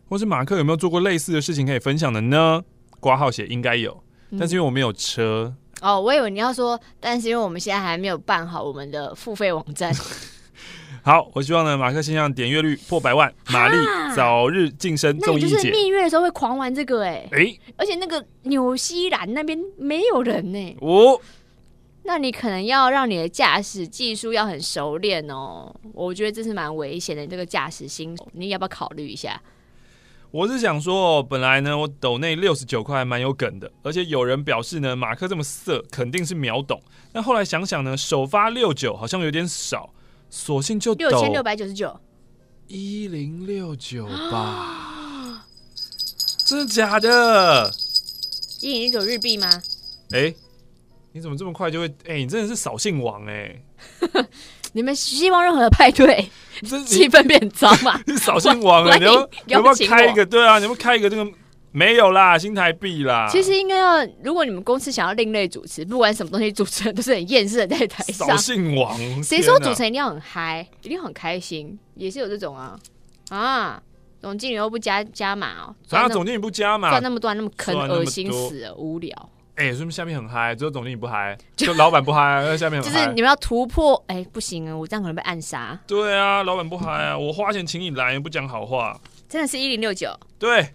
或是马克有没有做过类似的事情可以分享的呢？挂号写应该有，但是因为我没有车。嗯、哦，我以为你要说，但是因为我们现在还没有办好我们的付费网站。好，我希望呢，马克先生点阅率破百万，玛丽早日晋升综艺姐。就是蜜月的时候会狂玩这个哎、欸，欸、而且那个纽西兰那边没有人呢、欸。哦，那你可能要让你的驾驶技术要很熟练哦。我觉得这是蛮危险的，这个驾驶新手，你要不要考虑一下？我是想说，本来呢，我抖内六十九块还蛮有梗的，而且有人表示呢，马克这么色，肯定是秒懂。但后来想想呢，首发六九好像有点少，索性就抖六千六百九十九，一零六九吧？真的假的？一零六九日币吗？哎、欸，你怎么这么快就会？哎、欸，你真的是扫兴王哎、欸！你们希望任何的派对 气氛变糟嘛？你扫兴王了，你要你要不要开一个？对啊，你要不要开一个这个没有啦，新台币啦。其实应该要，如果你们公司想要另类主持，不管什么东西主持人都是很厌世的在台上。扫兴王，谁说主持人一定要很嗨，一定很开心？也是有这种啊啊！总经理又不加加码哦，啊，总经理不加码，赚那么多，那么坑，恶心死了，无聊。哎，是不是下面很嗨？只有总经理不嗨，就老板不嗨，在下面。就是你们要突破，哎，不行啊，我这样可能被暗杀。对啊，老板不嗨啊，我花钱请你来，不讲好话。真的是一零六九。对。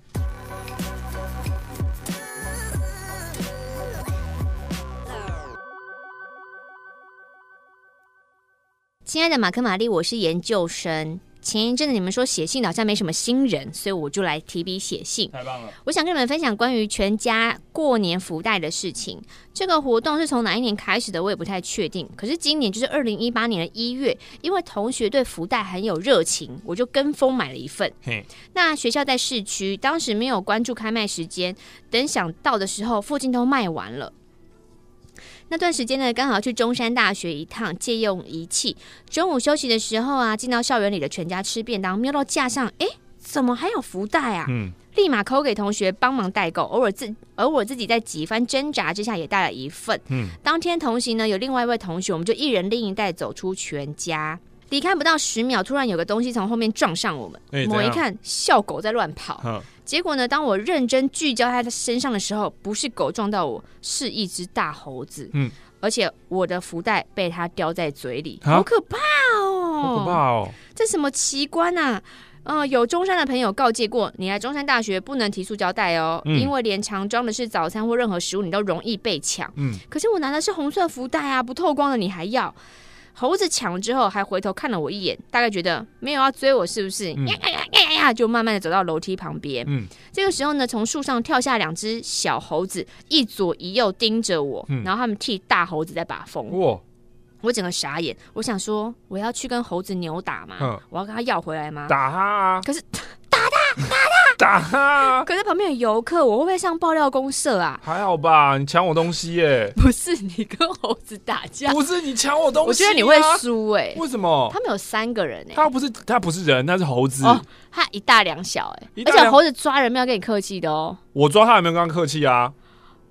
亲爱的马克玛丽，我是研究生。前一阵子你们说写信好像没什么新人，所以我就来提笔写信。太棒了！我想跟你们分享关于全家过年福袋的事情。这个活动是从哪一年开始的，我也不太确定。可是今年就是二零一八年的一月，因为同学对福袋很有热情，我就跟风买了一份。那学校在市区，当时没有关注开卖时间，等想到的时候，附近都卖完了。那段时间呢，刚好去中山大学一趟借用仪器。中午休息的时候啊，进到校园里的全家吃便当，瞄到架上，哎，怎么还有福袋啊？嗯，立马扣给同学帮忙代购。偶尔自而我自己在几番挣扎之下，也带了一份。嗯，当天同行呢，有另外一位同学，我们就一人拎一袋走出全家。离开不到十秒，突然有个东西从后面撞上我们。欸、猛一看，校狗在乱跑。呵结果呢，当我认真聚焦在他身上的时候，不是狗撞到我，是一只大猴子。嗯，而且我的福袋被它叼在嘴里，好可怕哦！好可怕哦！这什么奇观啊？嗯、呃，有中山的朋友告诫过，你来中山大学不能提塑胶袋哦，嗯、因为连常装的是早餐或任何食物，你都容易被抢。嗯，可是我拿的是红色福袋啊，不透光的，你还要？猴子抢了之后，还回头看了我一眼，大概觉得没有要追我，是不是？嗯、呀呀呀呀呀！就慢慢的走到楼梯旁边。嗯，这个时候呢，从树上跳下两只小猴子，一左一右盯着我，嗯、然后他们替大猴子在把风。哇！我整个傻眼，我想说，我要去跟猴子扭打吗？嗯、我要跟他要回来吗？打他啊！可是 打他，打他！打他！可是旁边有游客，我会不会上爆料公社啊？还好吧，你抢我东西耶！不是你跟猴子打架，不是你抢我东西，啊，我觉得你会输哎。为什么？他们有三个人哎，他不是他不是人，他是猴子。哦，他一大两小哎，而且猴子抓人没有跟你客气的哦。我抓他有没有跟他客气啊。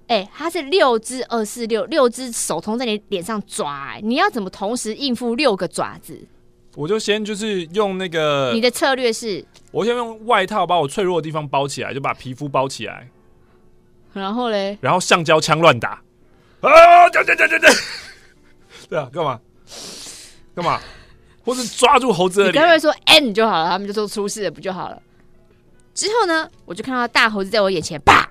哎，他是六只二四六，六只手同在你脸上抓，你要怎么同时应付六个爪子？我就先就是用那个，你的策略是，我先用外套把我脆弱的地方包起来，就把皮肤包起来，然后嘞，然后橡胶枪乱打，啊，对对对对对，对啊，干嘛？干嘛？或是抓住猴子的脸？你刚才说 N 就好了，他们就说出事了不就好了？之后呢，我就看到大猴子在我眼前，啪，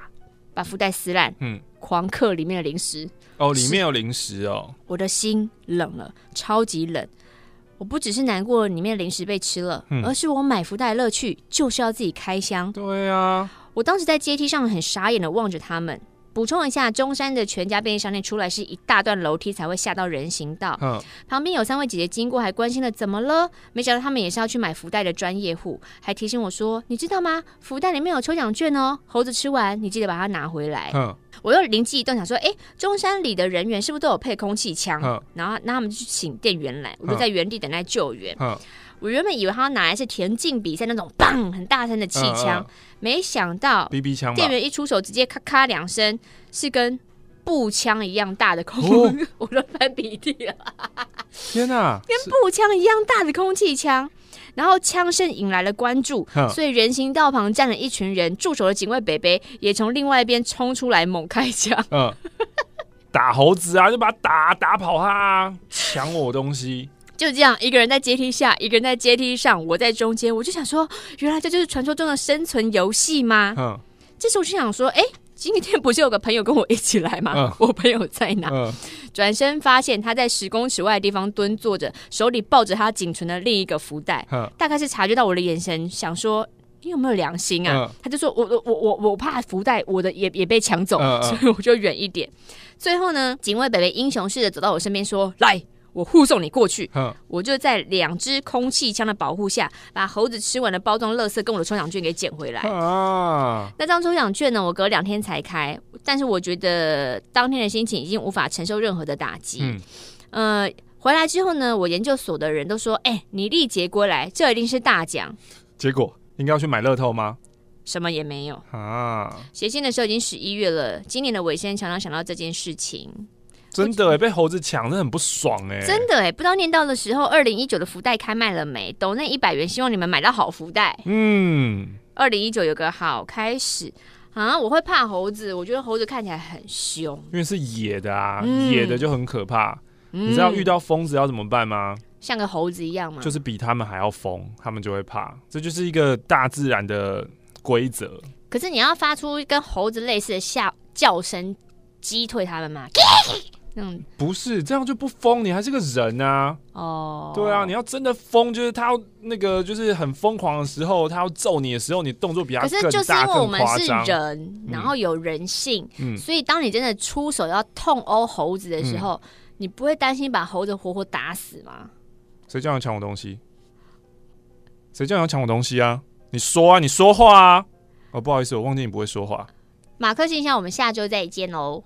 把福袋撕烂，嗯。狂嗑里面的零食哦，里面有零食哦，我的心冷了，超级冷。我不只是难过里面零食被吃了，嗯、而是我买福袋的乐趣就是要自己开箱。对啊，我当时在阶梯上很傻眼的望着他们。补充一下，中山的全家便利商店出来是一大段楼梯才会下到人行道。嗯，旁边有三位姐姐经过，还关心了怎么了？没想到他们也是要去买福袋的专业户，还提醒我说：“你知道吗？福袋里面有抽奖券哦，猴子吃完你记得把它拿回来。”嗯，我又灵机一动想说：“哎，中山里的人员是不是都有配空气枪？”嗯，然后那他们就去请店员来，我就在原地等待救援。嗯。我原本以为他拿来是田径比赛那种棒很大声的气枪，没想到 BB 枪，店员一出手直接咔咔两声，是跟步枪一样大的空，我都翻鼻涕了。天哪，跟步枪一样大的空气枪，然后枪声引来了关注，所以人行道旁站了一群人，驻守的警卫北北也从另外一边冲出来猛开枪，嗯，打猴子啊，就把他打打跑他，抢我东西。就这样，一个人在阶梯下，一个人在阶梯上，我在中间。我就想说，原来这就是传说中的生存游戏吗？嗯。这时候我就想说，哎，今天不是有个朋友跟我一起来吗？嗯。我朋友在哪？嗯。转身发现他在十公尺外的地方蹲坐着，手里抱着他仅存的另一个福袋。嗯。大概是察觉到我的眼神，想说你有没有良心啊？嗯。他就说我我我我我怕福袋我的也也被抢走，嗯，所以我就远一点。最后呢，警卫北北英雄似的走到我身边说：“来。”我护送你过去，嗯、我就在两只空气枪的保护下，把猴子吃完的包装垃圾跟我的抽奖券给捡回来。啊、那张抽奖券呢？我隔两天才开，但是我觉得当天的心情已经无法承受任何的打击。嗯，呃，回来之后呢，我研究所的人都说：“哎、欸，你历劫归来，这一定是大奖。”结果应该要去买乐透吗？什么也没有啊！写信的时候已经十一月了，今年的尾声常常想到这件事情。真的哎，被猴子抢，真的很不爽哎！真的哎，不知道念到的时候，二零一九的福袋开卖了没？抖那一百元，希望你们买到好福袋。嗯，二零一九有个好开始啊！我会怕猴子，我觉得猴子看起来很凶，因为是野的啊，嗯、野的就很可怕。嗯、你知道遇到疯子要怎么办吗？像个猴子一样吗？就是比他们还要疯，他们就会怕。这就是一个大自然的规则。可是你要发出跟猴子类似的笑叫声，击退他们吗？嗯，不是这样就不疯，你还是个人啊。哦，对啊，你要真的疯，就是他要那个，就是很疯狂的时候，他要揍你的时候，你动作比较，可是就是因为我们是人，然后有人性，嗯，所以当你真的出手要痛殴猴子的时候，嗯、你不会担心把猴子活活打死吗？谁叫你抢我东西？谁叫你要抢我东西啊？你说啊，你说话啊！哦，不好意思，我忘记你不会说话。马克信箱，我们下周再见喽。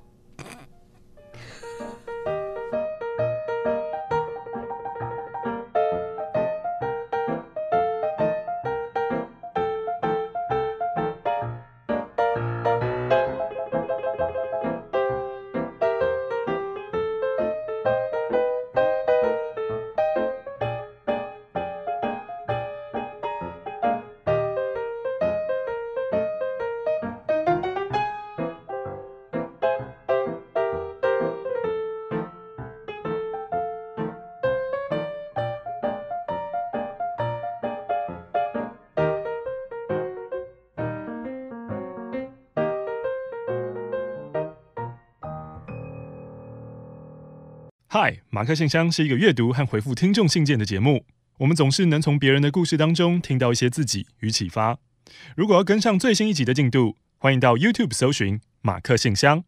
马克信箱是一个阅读和回复听众信件的节目。我们总是能从别人的故事当中听到一些自己与启发。如果要跟上最新一集的进度，欢迎到 YouTube 搜寻马克信箱。